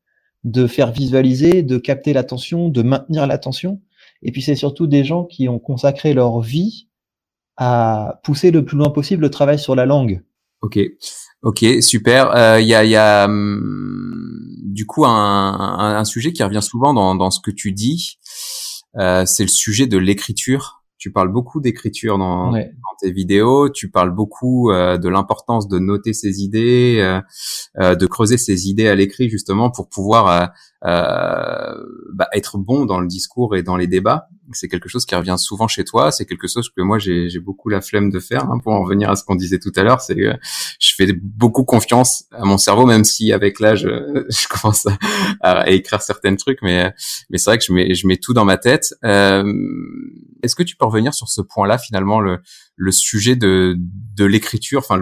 de faire visualiser, de capter l'attention, de maintenir l'attention. Et puis c'est surtout des gens qui ont consacré leur vie à pousser le plus loin possible le travail sur la langue. Ok, ok, super. Il euh, y a, y a hum, du coup un, un, sujet qui revient souvent dans, dans ce que tu dis. Euh, c'est le sujet de l'écriture tu parles beaucoup d'écriture dans, dans, tes vidéos, tu parles beaucoup euh, de l'importance de noter ses idées, euh, euh, de creuser ses idées à l'écrit justement pour pouvoir bah, être bon dans le discours et dans les débats. C'est quelque chose qui revient souvent chez toi. C'est quelque chose que moi j'ai beaucoup la flemme de faire. Hein, pour en revenir à ce qu'on disait tout à l'heure, c'est que je fais beaucoup confiance à mon cerveau, même si avec l'âge je commence à, à, écrire certains trucs, mais mais c'est vrai que je mets je mets tout dans ma tête. Est-ce que tu peux revenir sur ce point-là finalement le, sujet de, l'écriture? Enfin,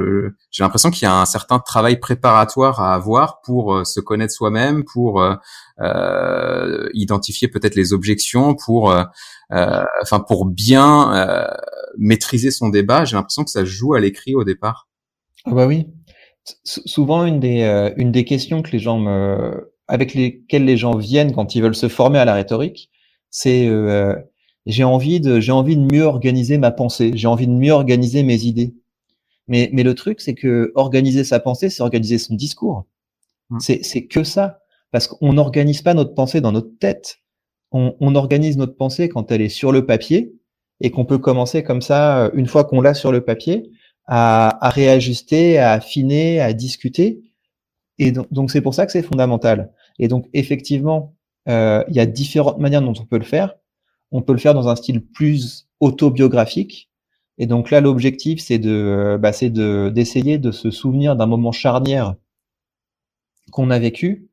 j'ai l'impression qu'il y a un certain travail préparatoire à avoir pour euh, se connaître soi-même, pour euh, euh identifier peut-être les objections, pour enfin pour bien maîtriser son débat. J'ai l'impression que ça joue à l'écrit au départ. Ah bah oui. souvent une des questions que les gens avec lesquelles les gens viennent quand ils veulent se former à la rhétorique, c'est j'ai envie de j'ai envie de mieux organiser ma pensée, j'ai envie de mieux organiser mes idées. Mais mais le truc c'est que organiser sa pensée, c'est organiser son discours. Mmh. C'est c'est que ça parce qu'on n'organise pas notre pensée dans notre tête. On, on organise notre pensée quand elle est sur le papier et qu'on peut commencer comme ça une fois qu'on l'a sur le papier à, à réajuster, à affiner, à discuter. Et donc donc c'est pour ça que c'est fondamental. Et donc effectivement, euh, il y a différentes manières dont on peut le faire on peut le faire dans un style plus autobiographique. Et donc là, l'objectif, c'est de, bah, c'est de, d'essayer de se souvenir d'un moment charnière qu'on a vécu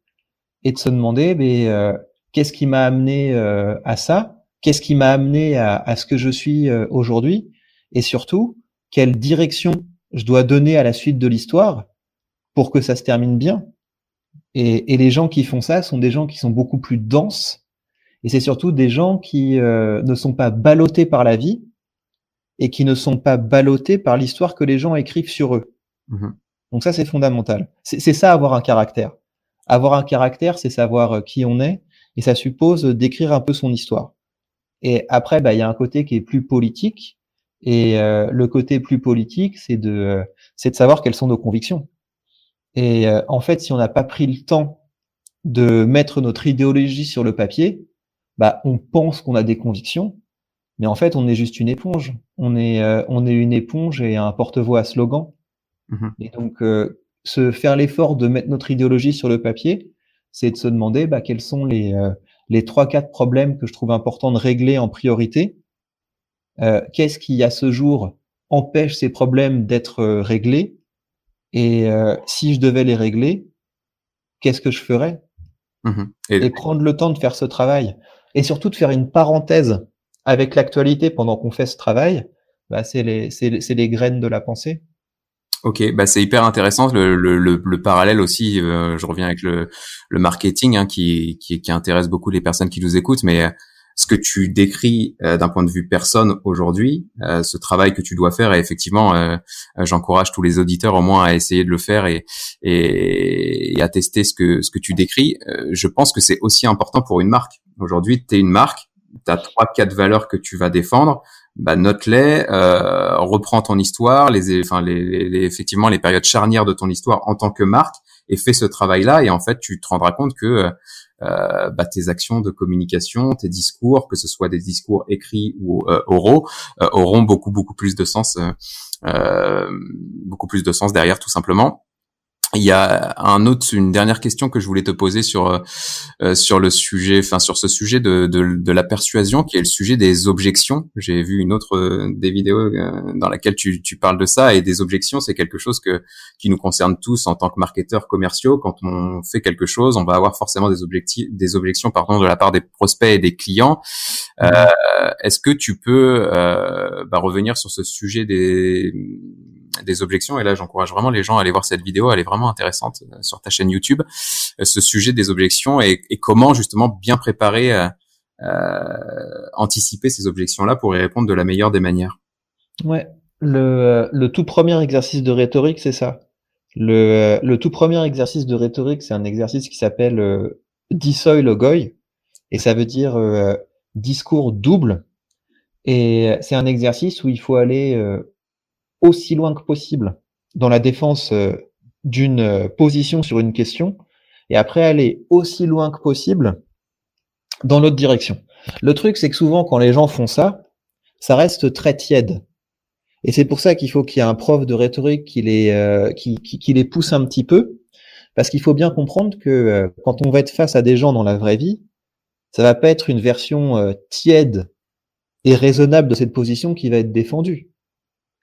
et de se demander, mais, euh, qu'est-ce qui m'a amené euh, à ça? Qu'est-ce qui m'a amené à, ce que je suis euh, aujourd'hui? Et surtout, quelle direction je dois donner à la suite de l'histoire pour que ça se termine bien? Et, et les gens qui font ça sont des gens qui sont beaucoup plus denses et c'est surtout des gens qui euh, ne sont pas ballottés par la vie et qui ne sont pas ballottés par l'histoire que les gens écrivent sur eux. Mmh Donc ça, c'est fondamental. C'est ça avoir un caractère. Avoir un caractère, c'est savoir euh, qui on est et ça suppose d'écrire un peu son histoire. Et après, bah, il y a un côté qui est plus politique. Et euh, le côté plus politique, c'est de, c'est de savoir quelles sont nos convictions. Et en fait, si on n'a pas pris le temps de mettre notre idéologie sur le papier, bah, on pense qu'on a des convictions, mais en fait, on est juste une éponge. On est, euh, on est une éponge et un porte-voix à slogan. Mmh et donc, euh, se faire l'effort de mettre notre idéologie sur le papier, c'est de se demander bah, quels sont les euh, les trois quatre problèmes que je trouve important de régler en priorité. Qu'est-ce qui à ce jour empêche ces problèmes d'être réglés? Et si je devais les régler, qu'est-ce que je ferais? Mmh et prendre le temps de faire ce travail et surtout de faire une parenthèse avec l'actualité pendant qu'on fait ce travail, bah, c'est les, c'est, les graines de la pensée. Ok, bah c'est hyper intéressant le, le, le, parallèle aussi. Euh, je reviens avec le, le marketing hein, qui, qui, qui intéresse beaucoup les personnes qui nous écoutent, mais ce que tu décris euh, d'un point de vue personne aujourd'hui, ce travail que tu dois faire, et effectivement, j'encourage tous les auditeurs au moins à essayer de le faire et, et, et à tester ce que ce que tu décris. je pense que c'est aussi important pour une marque Aujourd'hui, tu es une marque, tu as trois, quatre valeurs que tu vas défendre, bah, note-les, euh, reprends ton histoire, les, enfin, les, les, effectivement les périodes charnières de ton histoire en tant que marque et fais ce travail-là et en fait tu te rendras compte que euh, bah, tes actions de communication, tes discours, que ce soit des discours écrits ou euh, oraux, euh, auront beaucoup beaucoup plus de sens, euh, beaucoup plus de sens derrière tout simplement. Il y a un autre, une dernière question que je voulais te poser sur euh, euh, sur le sujet, enfin sur ce sujet de, de, de, la persuasion, qui est le sujet des objections. J'ai vu une autre euh, des vidéos dans laquelle tu, tu parles de ça et des objections, c'est quelque chose que qui nous concerne tous en tant que marketeurs commerciaux. Quand on fait quelque chose, on va avoir forcément des objectifs, des objections pardon de la part des prospects et des clients. Euh, Est-ce que tu peux bah, revenir sur ce sujet des des objections. Et là, j'encourage vraiment les gens à aller voir cette vidéo. Elle est vraiment intéressante euh, sur ta chaîne YouTube. Euh, ce sujet des objections et, comment justement bien préparer, euh, anticiper ces objections-là pour y répondre de la meilleure des manières. Ouais. Le, le tout premier exercice de rhétorique, c'est ça. Le, le, tout premier exercice de rhétorique, c'est un exercice qui s'appelle euh, Dissoy Logoy, et ça veut dire discours double. Et c'est un exercice où il faut aller aussi loin que possible dans la défense euh, d'une euh, position sur une question et après aller aussi loin que possible dans l'autre direction. Le truc, c'est que souvent, quand les gens font ça, ça reste très tiède. Et c'est pour ça qu'il faut qu'il y ait un prof de rhétorique qui les, euh, qui, qui, les pousse un petit peu, parce qu'il faut bien comprendre que quand on va être face à des gens dans la vraie vie, ça va pas être une version tiède et raisonnable de cette position qui va être défendue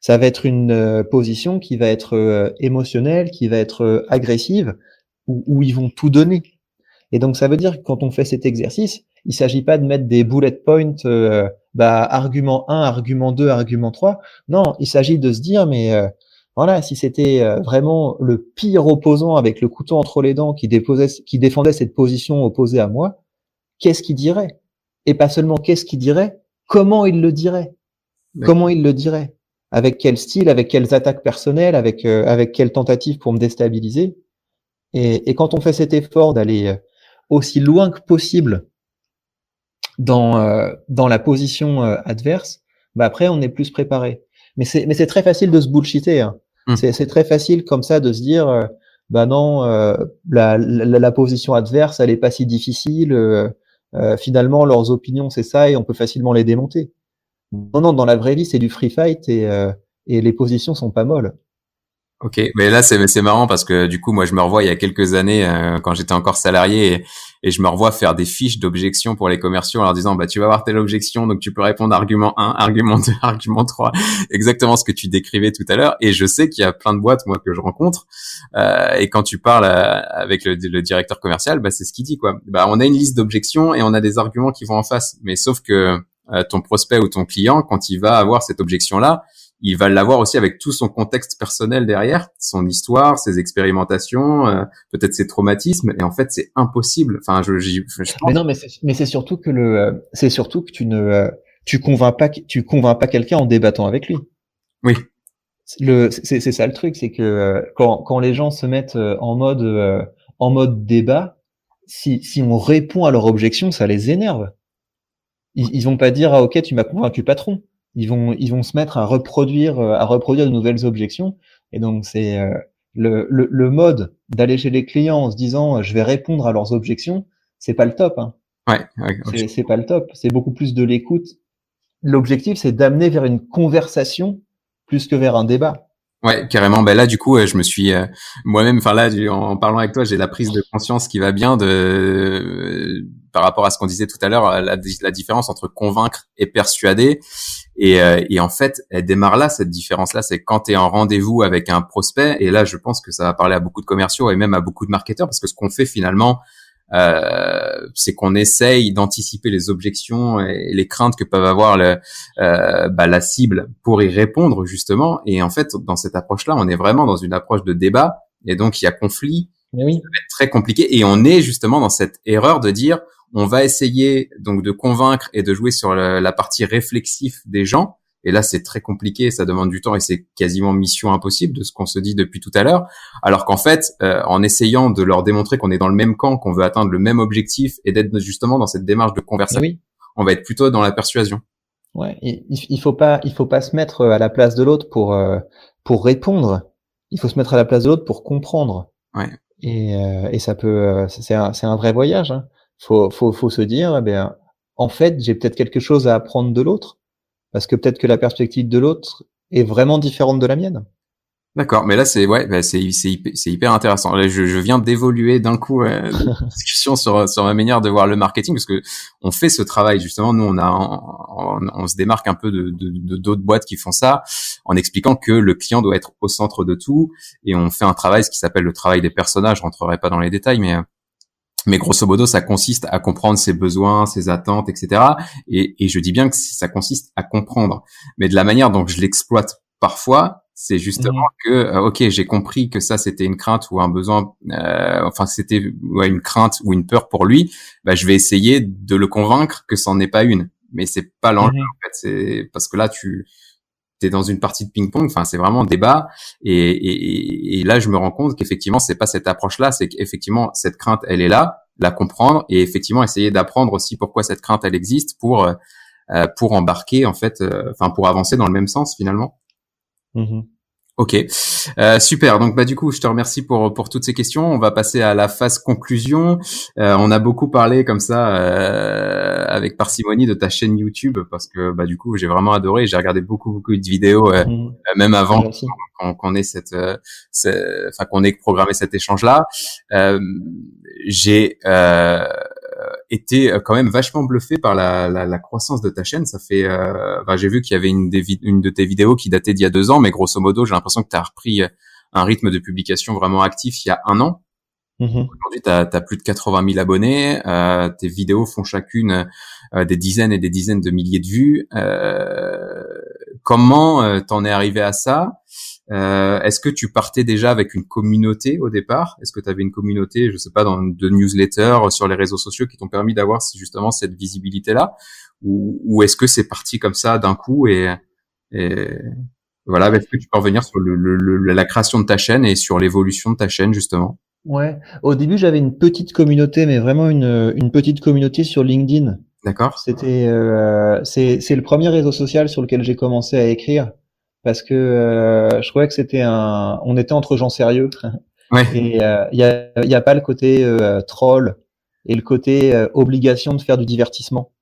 ça va être une euh, position qui va être euh, émotionnelle, qui va être euh, agressive, où, où, ils vont tout donner. Et donc ça veut dire que quand on fait cet exercice, il s'agit pas de mettre des bullet points, bah, argument 1, argument 2, argument 3. Non, il s'agit de se dire, mais voilà, si c'était vraiment le pire opposant avec le couteau entre les dents qui, déposait, qui défendait cette position opposée à moi, qu'est-ce qu'il dirait? Et pas seulement qu'est-ce qu'il dirait, comment il le dirait? Comment il le dirait? Avec quel style, avec quelles attaques personnelles, avec, euh, avec quelles tentatives pour me déstabiliser. Et, et, quand on fait cet effort d'aller euh, aussi loin que possible dans, euh, dans la position adverse, bah après on est plus préparé. Mais c'est mais c'est très facile de se bullshiter. Hein. Mmh. C'est très facile comme ça de se dire bah non la, la, la, position adverse elle est pas si difficile. finalement leurs opinions c'est ça et on peut facilement les démonter. Non, non, dans la vraie vie, c'est du free fight et, euh, et les positions sont pas molles. Ok, mais là c'est c'est marrant parce que du coup moi je me revois il y a quelques années euh, quand j'étais encore salarié et, je me revois faire des fiches d'objection pour les commerciaux en leur disant bah tu vas avoir telle objection donc tu peux répondre argument 1, argument 2, argument 3, exactement ce que tu décrivais tout à l'heure et je sais qu'il y a plein de boîtes moi que je rencontre euh, et quand tu parles euh, avec le, le, directeur commercial bah c'est ce qu'il dit quoi. Bah on a une liste d'objections et on a des arguments qui vont en face mais sauf que ton prospect ou ton client, quand il va avoir cette objection-là, il va l'avoir aussi avec tout son contexte personnel derrière, son histoire, ses expérimentations, euh, peut-être ses traumatismes. Et en fait, c'est impossible. Enfin, je, je, Mais non, mais c'est, mais c'est surtout que le, euh, c'est surtout que tu ne, tu convaincs pas, tu convaincs pas quelqu'un en débattant avec lui. Oui. Le, c'est, c'est ça le truc, c'est que quand, quand les gens se mettent en mode, en mode débat, si, si on répond à leur objection, ça les énerve ils, ils vont pas dire ah ok tu m'as convaincu patron. Ils vont ils vont se mettre à reproduire euh, à reproduire de nouvelles objections. Et donc c'est euh, le, le, le, mode d'aller chez les clients en se disant je vais répondre à leurs objections, c'est pas le top. Hein. Ouais, ouais c'est pas le top. C'est beaucoup plus de l'écoute. L'objectif c'est d'amener vers une conversation plus que vers un débat. Ouais, carrément. Ben là, du coup, je me suis euh, moi-même, enfin là, en parlant avec toi, j'ai la prise de conscience qui va bien de par rapport à ce qu'on disait tout à l'heure, la, la, différence entre convaincre et persuader. Et, euh, et, en fait, elle démarre là, cette différence-là, c'est quand tu es en rendez-vous avec un prospect, et là, je pense que ça va parler à beaucoup de commerciaux et même à beaucoup de marketeurs, parce que ce qu'on fait finalement, euh, c'est qu'on essaye d'anticiper les objections et les craintes que peuvent avoir le, euh, bah, la cible pour y répondre justement. Et en fait, dans cette approche-là, on est vraiment dans une approche de débat, et donc il y a conflit, oui. très compliqué, et on est justement dans cette erreur de dire on va essayer donc de convaincre et de jouer sur la, partie réflexive des gens. Et là, c'est très compliqué, ça demande du temps et c'est quasiment mission impossible de ce qu'on se dit depuis tout à l'heure. Alors qu'en fait, euh, en essayant de leur démontrer qu'on est dans le même camp, qu'on veut atteindre le même objectif et d'être justement dans cette démarche de conversation, on va être plutôt dans la persuasion. Ouais, il, il faut pas, il faut pas se mettre à la place de l'autre pour euh, pour répondre. Il faut se mettre à la place de l'autre pour comprendre. Ouais. Et, euh, et ça peut, c'est un, un vrai voyage. Hein faut, faut, faut se dire, eh bien, en fait, j'ai peut-être quelque chose à apprendre de l'autre, parce que peut-être que la perspective de l'autre est vraiment différente de la mienne. D'accord, mais là c'est ouais, bah, c'est c'est c'est hyper intéressant. Là, je, je viens d'évoluer d'un coup euh, discussion sur sur ma manière de voir le marketing parce que on fait ce travail justement. Nous on a on, on se démarque un peu de de d'autres boîtes qui font ça en expliquant que le client doit être au centre de tout et on fait un travail ce qui s'appelle le travail des personnages. Je rentrerai pas dans les détails, mais mais grosso modo, ça consiste à comprendre ses besoins, ses attentes, etc. Et, et je dis bien que ça consiste à comprendre. Mais de la manière dont je l'exploite parfois, c'est justement mhm. que euh, ok, j'ai compris que ça c'était une crainte ou un besoin, euh, enfin c'était ouais, une crainte ou une peur pour lui. Bah, je vais essayer de le convaincre que c'en est pas une. Mais c'est pas l'enjeu mhm. en fait. C'est parce que là tu es dans une partie de ping-pong. Enfin, c'est vraiment débat. Et, et, et, là, je me rends compte qu'effectivement, c'est pas cette approche-là. C'est qu'effectivement, cette crainte, elle est là, la comprendre et effectivement essayer d'apprendre aussi pourquoi cette crainte, elle existe pour euh, pour embarquer en fait, euh, enfin pour avancer dans le même sens finalement. Mmh ok, euh, super. Donc bah du coup, je te remercie pour pour toutes ces questions. On va passer à la phase conclusion. Euh, on a beaucoup parlé comme ça euh, avec parcimonie de ta chaîne YouTube parce que bah du coup j'ai vraiment adoré. J'ai regardé beaucoup beaucoup de vidéos mmh. euh, même avant qu'on ait cette, enfin qu'on ait programmé cet échange là. j'ai euh, été euh, quand même vachement bluffé par la, la, la croissance de ta chaîne. Ça fait, euh, j'ai vu qu'il y avait une, des une de tes vidéos qui datait d'il y a deux ans, mais grosso modo, j'ai l'impression que tu as repris un rythme de publication vraiment actif il y a un an. Mmh Aujourd'hui, tu as, plus de 80 000 abonnés. Euh, tes vidéos font chacune des dizaines et des dizaines de milliers de vues. Euh, comment t'en es arrivé à ça? Euh, Est-ce que tu partais déjà avec une communauté au départ? Est-ce que tu avais une communauté, je sais pas, dans de newsletters sur les réseaux sociaux qui t'ont permis d'avoir justement cette visibilité-là, ou, ou est-ce que c'est parti comme ça d'un coup et, et voilà, est-ce que tu peux revenir sur le, le, la création de ta chaîne et sur l'évolution de ta chaîne justement? Ouais, au début j'avais une petite communauté, mais vraiment une, une petite communauté sur LinkedIn. D'accord. C'était euh, c'est le premier réseau social sur lequel j'ai commencé à écrire parce que euh, je trouvais que c'était un, on était entre gens sérieux. Ouais. Et il euh, y, a, y a pas le côté euh, troll et le côté obligation de faire du divertissement.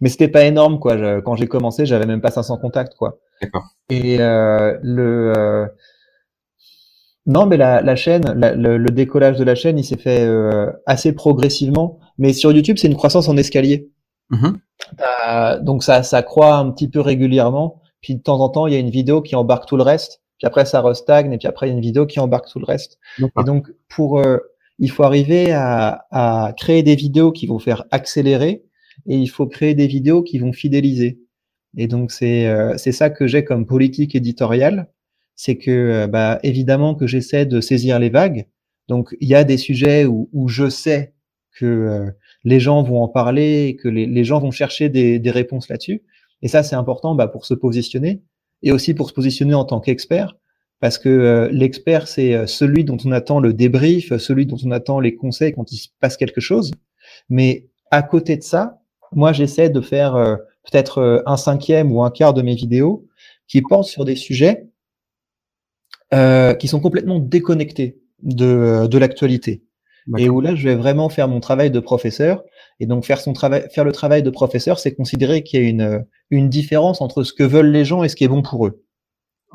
Mais c'était pas énorme quoi. quand j'ai commencé, j'avais même pas 500 contacts quoi. D'accord. Et le non, mais la, la chaîne, le, le, décollage de la chaîne, il s'est fait assez progressivement. Mais sur YouTube, c'est une croissance en escalier. Mmh. donc ça, ça croît un petit peu régulièrement. Puis de temps en temps, il y a une vidéo qui embarque tout le reste. Puis après, ça restagne. Et puis après, il y a une vidéo qui embarque tout le reste. Et donc, pour, euh, il faut arriver à, à, créer des vidéos qui vont faire accélérer et il faut créer des vidéos qui vont fidéliser. Et donc, c'est euh, c'est ça que j'ai comme politique éditoriale. C'est que, euh, bah, évidemment, que j'essaie de saisir les vagues. Donc, il y a des sujets où, où je sais que les gens vont en parler et que les, les gens vont chercher des, des réponses là-dessus. Et ça, c'est important bah, pour se positionner et aussi pour se positionner en tant qu'expert, parce que euh, l'expert, c'est euh, celui dont on attend le débrief, celui dont on attend les conseils quand il se passe quelque chose. Mais à côté de ça, moi, j'essaie de faire euh, peut-être un cinquième ou un quart de mes vidéos qui portent sur des sujets qui sont complètement déconnectés de, de l'actualité. Et où là, je vais vraiment faire mon travail de professeur et donc faire son travail, faire le travail de professeur, c'est considérer qu'il y a une, une différence entre ce que veulent les gens et ce qui est bon pour eux.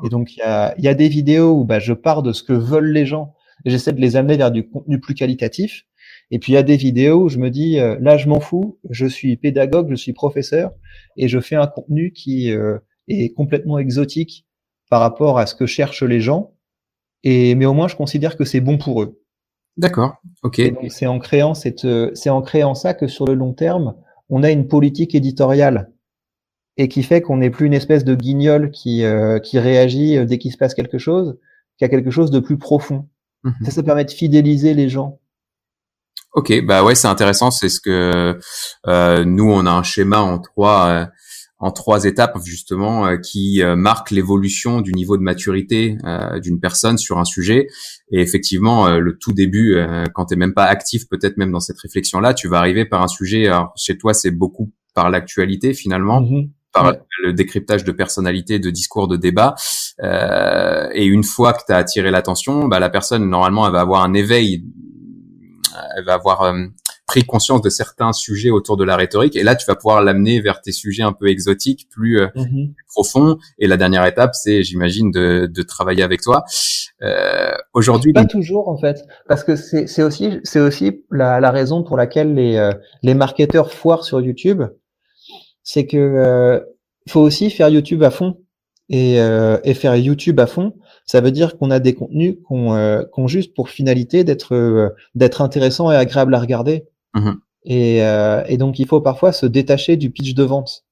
Et donc il y a, y a des vidéos où bah, je pars de ce que veulent les gens j'essaie de les amener vers du contenu plus qualitatif. Et puis il y a des vidéos où je me dis euh, là je m'en fous, je suis pédagogue, je suis professeur et je fais un contenu qui euh, est complètement exotique par rapport à ce que cherchent les gens. Et mais au moins je considère que c'est bon pour eux. D'accord. Ok. C'est en créant cette, c'est en créant ça que sur le long terme, on a une politique éditoriale et qui fait qu'on n'est plus une espèce de guignol qui euh, qui réagit dès qu'il se passe quelque chose, qui a quelque chose de plus profond. Mhm. Ça, ça permet de fidéliser les gens. Ok, bah ouais, c'est intéressant. C'est ce que euh, nous on a un schéma en trois euh, en trois étapes justement euh, qui euh, marquent l'évolution du niveau de maturité euh, d'une personne sur un sujet. Et effectivement, le tout début, quand tu n'es même pas actif, peut-être même dans cette réflexion-là, tu vas arriver par un sujet. Alors, chez toi, c'est beaucoup par l'actualité finalement. Mm-hmm. par le décryptage de personnalité, de discours, de débat. Euh, et une fois que tu as attiré l'attention, bah, la personne, normalement, elle va avoir un éveil, elle va avoir pris conscience de certains sujets autour de la rhétorique. Et là, tu vas pouvoir l'amener vers tes sujets un peu exotiques, plus, euh, mm-hmm. profonds. Et la dernière étape, c'est, j'imagine, de, de, travailler avec toi. Euh, Aujourd'hui, pas toujours en fait, parce que c'est aussi, c'est aussi la, la, raison pour laquelle les euh, les marketeurs foirent sur YouTube, c'est que euh, faut aussi faire YouTube à fond et, et faire YouTube à fond ça veut dire qu'on a des contenus qu'on euh, juste pour finalité d'être euh, d'être intéressant et agréable à regarder. Mmh et, euh, et, donc il faut parfois se détacher du pitch de vente.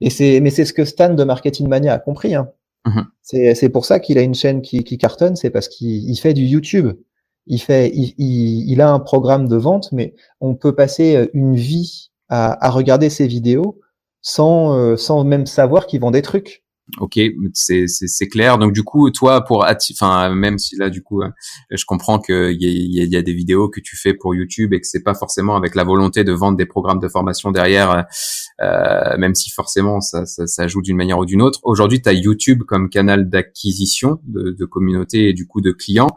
Et c'est mais c'est ce que Stan de Marketing Mania a compris. Hein. Mmh c'est pour ça qu'il a une chaîne qui, qui cartonne, c'est parce qu'il fait du YouTube. Il fait, il, il, il, a un programme de vente, mais on peut passer une vie à, à regarder ses vidéos sans, sans même savoir qu'il vend des trucs ok, c'est c'est clair. Donc du coup, toi, pour enfin même si là du coup, euh, je comprends qu'il y y a des vidéos que tu fais pour YouTube et que c'est pas forcément avec la volonté de vendre des programmes de formation derrière, euh, même si forcément ça, ça, ça joue d'une manière ou d'une autre. Aujourd'hui, tu as YouTube comme canal d'acquisition de, de communauté et du coup de clients.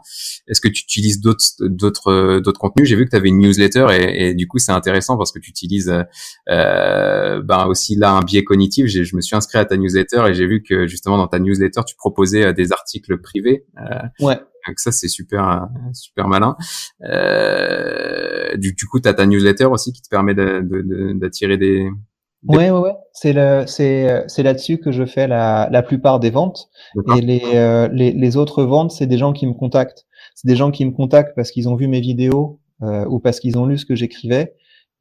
Est-ce que tu utilises d'autres d'autres d'autres contenus? J'ai vu que tu avais une newsletter et, et du coup c'est intéressant parce que tu utilises euh, ben aussi là un biais cognitif. Je me suis inscrit à ta newsletter et j'ai vu que justement dans ta newsletter tu proposais euh, des articles privés. Euh, ouais. Donc ça c'est super euh, super malin. du, du coup tu as ta newsletter aussi qui te permet d'attirer de, des, Ouais, ouais, ouais. C'est le, c'est, c'est là-dessus que je fais la, la plupart des ventes. Et les, les, les, autres ventes, c'est des gens qui me contactent. C'est des gens qui me contactent parce qu'ils ont vu mes vidéos ou parce qu'ils ont lu ce que j'écrivais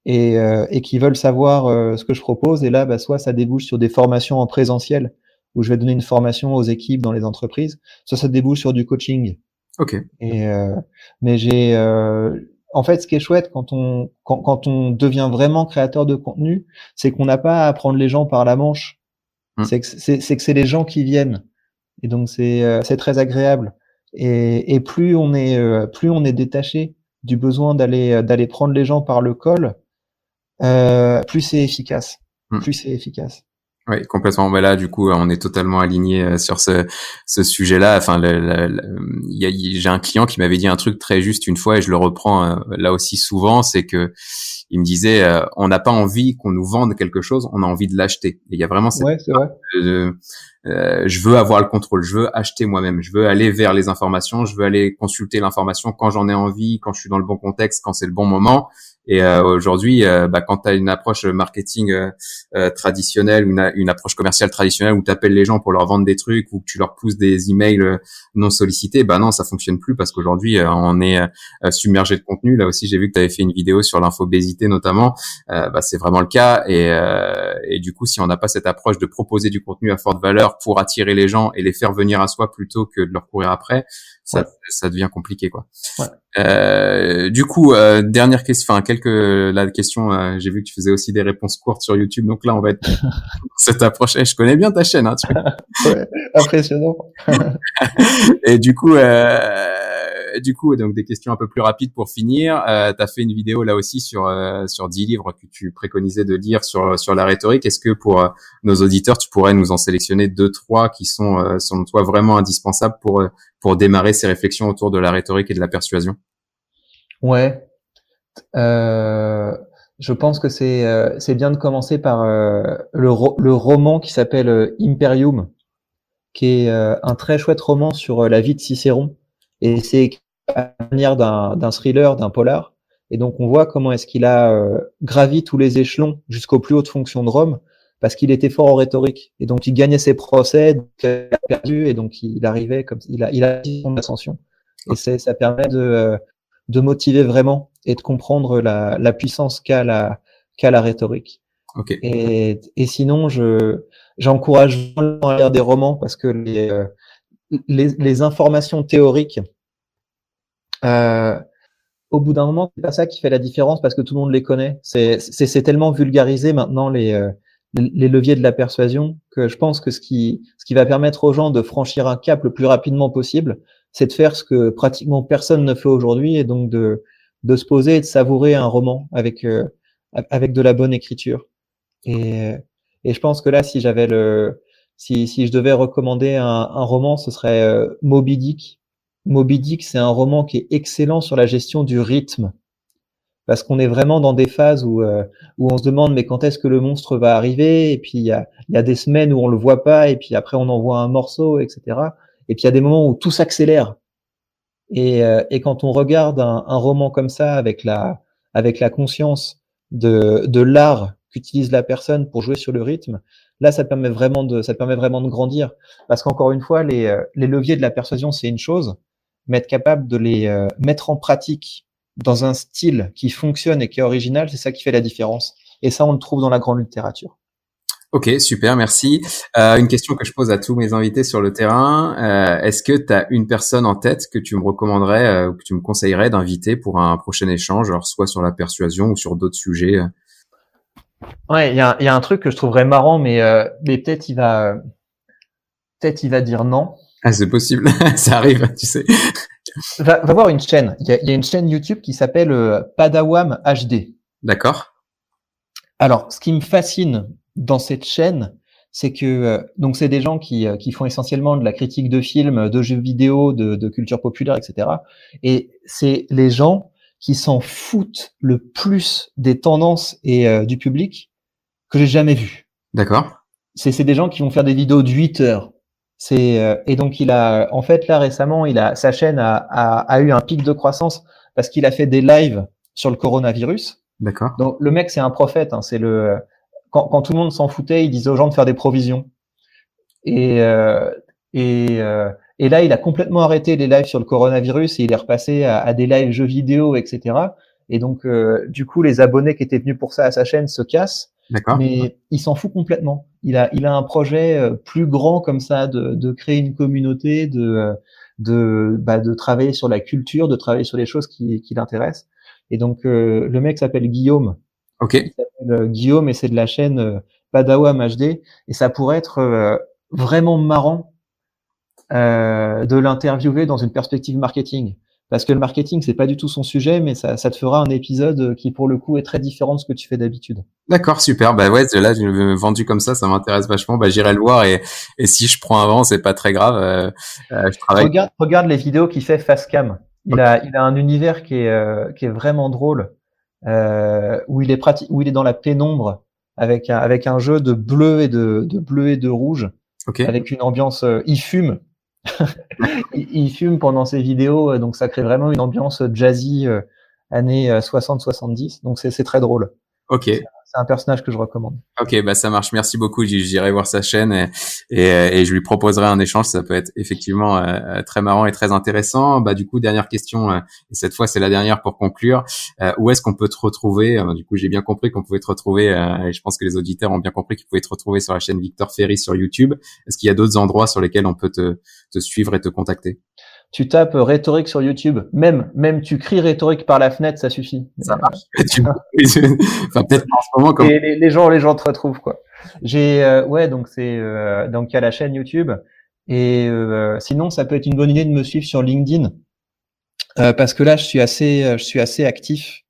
et, et qui veulent savoir ce que je propose. Et là, bah, soit ça débouche sur des formations en présentiel où je vais donner une formation aux équipes dans les entreprises. Ça, ça débouche sur du coaching. Ok. Et euh, mais j'ai, euh, en fait, ce qui est chouette quand on quand, quand on devient vraiment créateur de contenu, c'est qu'on n'a pas à prendre les gens par la manche. Hmm. C'est que c'est les gens qui viennent. Et donc c'est euh, c'est très agréable. Et, et plus on est euh, plus on est détaché du besoin d'aller d'aller prendre les gens par le col, euh, plus c'est efficace. Hmm. Plus c'est efficace. Oui, complètement. Mais là, du coup, on est totalement aligné euh, sur ce, ce sujet-là. Enfin, j'ai un client qui m'avait dit un truc très juste une fois et je le reprends euh, là aussi souvent, c'est que il me disait, euh, on n'a pas envie qu'on nous vende quelque chose, on a envie de l'acheter. Et il y a vraiment cette ouais, c'est vrai. je veux avoir le contrôle, je veux acheter moi-même, je veux aller vers les informations, je veux aller consulter l'information quand j'en ai envie, quand je suis dans le bon contexte, quand c'est le bon moment. Et euh, aujourd'hui, euh, bah, quand tu as une approche marketing euh, traditionnelle, une, une approche commerciale traditionnelle où tu appelles les gens pour leur vendre des trucs ou que tu leur pousses des emails non sollicités, bah non, ça fonctionne plus parce qu'aujourd'hui, on est submergé de contenu. Là aussi, j'ai vu que tu avais fait une vidéo sur l'infobésité notamment. bah, c'est vraiment le cas. Et, et du coup, si on n'a pas cette approche de proposer du contenu à forte valeur pour attirer les gens et les faire venir à soi plutôt que de leur courir après, ça, ça devient compliqué quoi. Ouais. Euh, du coup, euh, dernière question, enfin quelques la question. Euh, j'ai vu que tu faisais aussi des réponses courtes sur YouTube, donc là on va être cette approche. Je connais bien ta chaîne, hein, tu ouais, impressionnant. Et du coup, euh, du coup, donc des questions un peu plus rapides pour finir. Euh, tu as fait une vidéo là aussi sur sur 10 livres que tu préconisais de lire sur sur la rhétorique. Est-ce que pour nos auditeurs, tu pourrais nous en sélectionner deux trois qui sont selon toi vraiment indispensables pour pour démarrer ces réflexions autour de la rhétorique et de la persuasion? Ouais. Euh, je pense que c'est euh, c'est bien de commencer par euh, le, le roman qui s'appelle Imperium, qui est un très chouette roman sur la vie de Cicéron. Et c'est à la manière d'un thriller, d'un polar. Et donc on voit comment est-ce qu'il a gravi tous les échelons jusqu'aux plus hautes fonctions de Rome parce qu'il était fort en rhétorique. Et donc, il gagnait ses procès, il a perdu, et donc il arrivait comme il a, il a son ascension. Et ça permet de, euh, de motiver vraiment et de comprendre la, la puissance qu'a la, qu'a la rhétorique. Okay. Et, et sinon, je, j'encourage vraiment à lire des romans parce que les, euh, les, les informations théoriques, euh, au bout d'un moment, c'est pas ça qui fait la différence parce que tout le monde les connaît. C'est, tellement vulgarisé maintenant les, euh, les leviers de la persuasion que je pense que ce qui, ce qui va permettre aux gens de franchir un cap le plus rapidement possible, c'est de faire ce que pratiquement personne ne fait aujourd'hui et donc de, de se poser et de savourer un roman avec, euh, avec de la bonne écriture. Et, et je pense que là, si j'avais le, si, si je devais recommander un, un roman, ce serait euh, Moby Dick. Moby Dick, c'est un roman qui est excellent sur la gestion du rythme. parce qu'on est vraiment dans des phases où, euh, où on se demande mais quand est-ce que le monstre va arriver? Et puis il y a, y a des semaines où on le voit pas et puis après on envoie un morceau etc et puis il y a des moments où tout s'accélère. Et, euh, et quand on regarde un, un, roman comme ça avec la avec la conscience de, de l'art qu'utilise la personne pour jouer sur le rythme là ça permet vraiment de ça permet vraiment de grandir. Parce qu'encore une fois les, euh, les leviers de la persuasion c'est une chose mais être capable de les mettre en pratique dans un style qui fonctionne et qui est original, c'est ça qui fait la différence. Et ça, on le trouve dans la grande littérature. Ok, super, merci. Euh, une question que je pose à tous mes invités sur le terrain. Euh, Est-ce que tu as une personne en tête que tu me recommanderais euh, ou que tu me conseillerais d'inviter pour un prochain échange, alors soit sur la persuasion ou sur d'autres sujets Ouais, il y a, y a, un truc que je trouverais marrant, mais, euh, mais peut-être il va peut-être il va dire non. Ah, c'est possible, ça arrive, tu sais. Va, va, voir une chaîne. Il y, y, a, une chaîne YouTube qui s'appelle euh, Padawam HD. D'accord. Alors, ce qui me fascine dans cette chaîne, c'est que euh, donc c'est des gens qui, euh, qui font essentiellement de la critique de films, de jeux vidéo, de, de culture populaire, etc. Et c'est les gens qui s'en foutent le plus des tendances et euh, du public que j'ai jamais vu. D'accord. C'est des gens qui vont faire des vidéos de 8 heures, c'est euh, et donc il a en fait là récemment, il a sa chaîne a, a, a eu un pic de croissance parce qu'il a fait des lives sur le coronavirus. D'accord. Donc le mec c'est un prophète. Hein, c'est le quand, quand, tout le monde s'en foutait, il disait aux gens de faire des provisions. Et euh, et euh, et là il a complètement arrêté les lives sur le coronavirus et il est repassé à, à des lives jeux vidéo, etc. Et donc euh, du coup les abonnés qui étaient venus pour ça à sa chaîne se cassent. Mais il s'en fout complètement. Il a, il a un projet euh, plus grand comme ça de, de créer une communauté, de, euh, de, bah, de travailler sur la culture, de travailler sur les choses qui, qui l'intéressent. Et donc euh, le mec s'appelle Guillaume. Ok. Il s'appelle Guillaume et c'est de la chaîne Padawam HD. Et ça pourrait être vraiment marrant de l'interviewer dans une perspective marketing parce que le marketing c'est pas du tout son sujet, mais ça, ça, te fera un épisode qui pour le coup est très différent de ce que tu fais d'habitude. D'accord, super. Bah ouais, là je l'ai vendu comme ça, ça m'intéresse vachement. Bah j'irai le voir et, et si je prends avant, c'est pas très grave. Euh, euh, je travaille. Regarde, regarde les vidéos qu'il fait Facecam. Il okay. a, il a un univers qui est, euh, qui est vraiment drôle, euh, où il est pratique, où il est dans la pénombre avec un, avec un jeu de bleu et de, de bleu et de rouge, okay. avec une ambiance. Euh, il fume il, fume pendant ses vidéos, euh, donc ça crée vraiment une ambiance jazzy euh, années 60-70. Euh, donc c'est très drôle. Ok. C'est un personnage que je recommande. Ok, bah ça marche. Merci beaucoup. J'irai voir sa chaîne et, et, et, je lui proposerai un échange. Ça peut être effectivement euh, très marrant et très intéressant. Bah du coup, dernière question euh, et cette fois c'est la dernière pour conclure. Euh, où est-ce qu'on peut te retrouver? Du coup, j'ai bien compris qu'on pouvait te retrouver et je pense que les auditeurs ont bien compris qu'ils pouvaient te retrouver sur la chaîne Victor Ferry sur YouTube. Est-ce qu'il y a d'autres endroits sur lesquels on peut te, te suivre et te contacter? Tu tapes rhétorique sur YouTube, même même tu cries rhétorique par la fenêtre, ça suffit. Ça marche. enfin peut-être en les, gens les gens te retrouvent quoi. J'ai euh, ouais donc c'est euh, donc il y a la chaîne YouTube. Et euh, sinon ça peut être une bonne idée de me suivre sur LinkedIn. Euh, parce que là je suis assez je suis assez actif.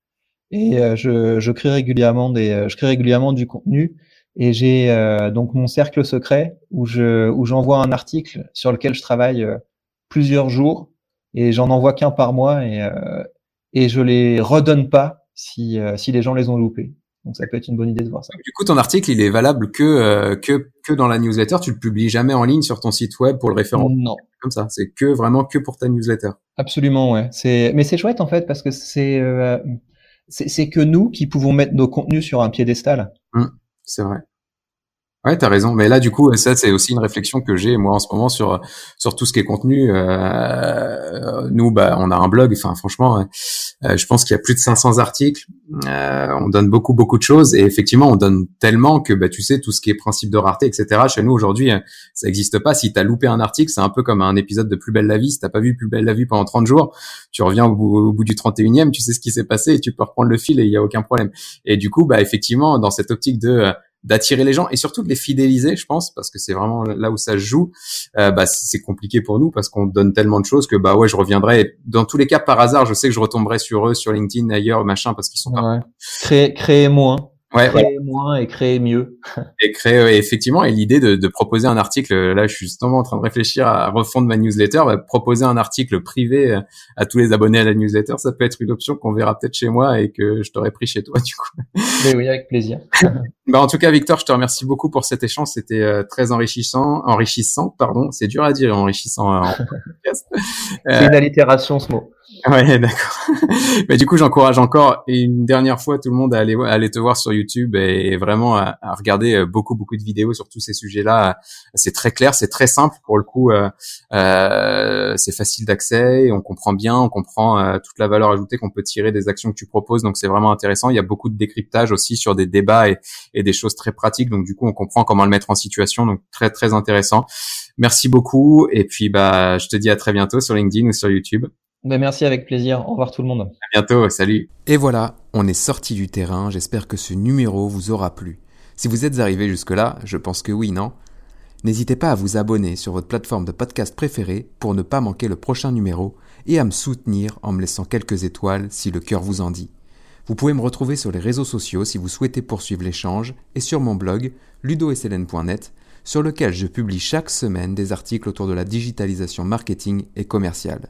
Et euh, je, je crée régulièrement des je crée régulièrement du contenu. Et j'ai donc mon cercle secret où je où j'envoie un article sur lequel je travaille plusieurs jours. Et j'en envoie qu'un par mois. Et, euh, et je les redonne pas si, euh, si les gens les ont loupés. Donc ça peut être une bonne idée de voir ça. Du coup, ton article, il est valable que euh, que que dans la newsletter. Tu le publies jamais en ligne sur ton site web pour le référencement. Non. Comme ça, c'est que vraiment que pour ta newsletter. Absolument, ouais. C'est mais c'est chouette en fait parce que c'est euh, c'est que nous qui pouvons mettre nos contenus sur un piédestal. Mmh, c'est vrai. Ouais, t'as raison. Mais là, du coup, ça, c'est aussi une réflexion que j'ai moi en ce moment sur sur tout ce qui est contenu. Euh, nous, bah, on a un blog. Enfin, franchement, je pense qu'il y a plus de 500 articles. Euh, on donne beaucoup, beaucoup de choses, et effectivement, on donne tellement que, bah, tu sais, tout ce qui est principe de rareté, etc. Chez nous aujourd'hui, ça n'existe pas. Si t'as loupé un article, c'est un peu comme un épisode de Plus belle la vie. Si t'as pas vu Plus belle la vie pendant 30 jours, tu reviens au bout, au bout du 31e, tu sais ce qui s'est passé et tu peux reprendre le fil et il y a aucun problème. Et du coup, bah, effectivement, dans cette optique de d'attirer les gens et surtout de les fidéliser, je pense, parce que c'est vraiment là où ça se joue. Euh, bah, c'est compliqué pour nous parce qu'on donne tellement de choses que bah ouais, je reviendrai. Dans tous les cas, par hasard, je sais que je retomberai sur eux, sur LinkedIn, ailleurs, machin, parce qu'ils sont ouais. pas. Créer, créer moins. Ouais, créer moins et créer mieux. Et créer, effectivement, et l'idée de, de, proposer un article, là, je suis justement en train de réfléchir à refondre ma newsletter, bah, proposer un article privé à tous les abonnés à la newsletter, ça peut être une option qu'on verra peut-être chez moi et que je t'aurais pris chez toi, du coup. Mais oui, avec plaisir. bah, en tout cas, Victor, je te remercie beaucoup pour cet échange. C'était euh, très enrichissant, enrichissant, pardon. C'est dur à dire, enrichissant en podcast. C'est une allitération, ce mot. Ouais, d'accord. Mais du coup, j'encourage encore une dernière fois tout le monde à aller, à aller te voir sur YouTube et vraiment à, regarder euh, beaucoup, beaucoup de vidéos sur tous ces sujets-là. C'est très clair, c'est très simple pour le coup. Euh, euh, c'est facile d'accès, on comprend bien, on comprend euh, toute la valeur ajoutée qu'on peut tirer des actions que tu proposes. Donc, c'est vraiment intéressant. Il y a beaucoup de décryptage aussi sur des débats et, et des choses très pratiques. Donc, du coup, on comprend comment le mettre en situation. Donc, très, très intéressant. Merci beaucoup. Et puis, bah, je te dis à très bientôt sur LinkedIn ou sur YouTube. Ben merci avec plaisir. Au revoir tout le monde. À bientôt. Salut. Et voilà, on est sorti du terrain. J'espère que ce numéro vous aura plu. Si vous êtes arrivé jusque-là, je pense que oui, non? N'hésitez pas à vous abonner sur votre plateforme de podcast préférée pour ne pas manquer le prochain numéro et à me soutenir en me laissant quelques étoiles si le cœur vous en dit. Vous pouvez me retrouver sur les réseaux sociaux si vous souhaitez poursuivre l'échange et sur mon blog ludosln.net sur lequel je publie chaque semaine des articles autour de la digitalisation marketing et commerciale.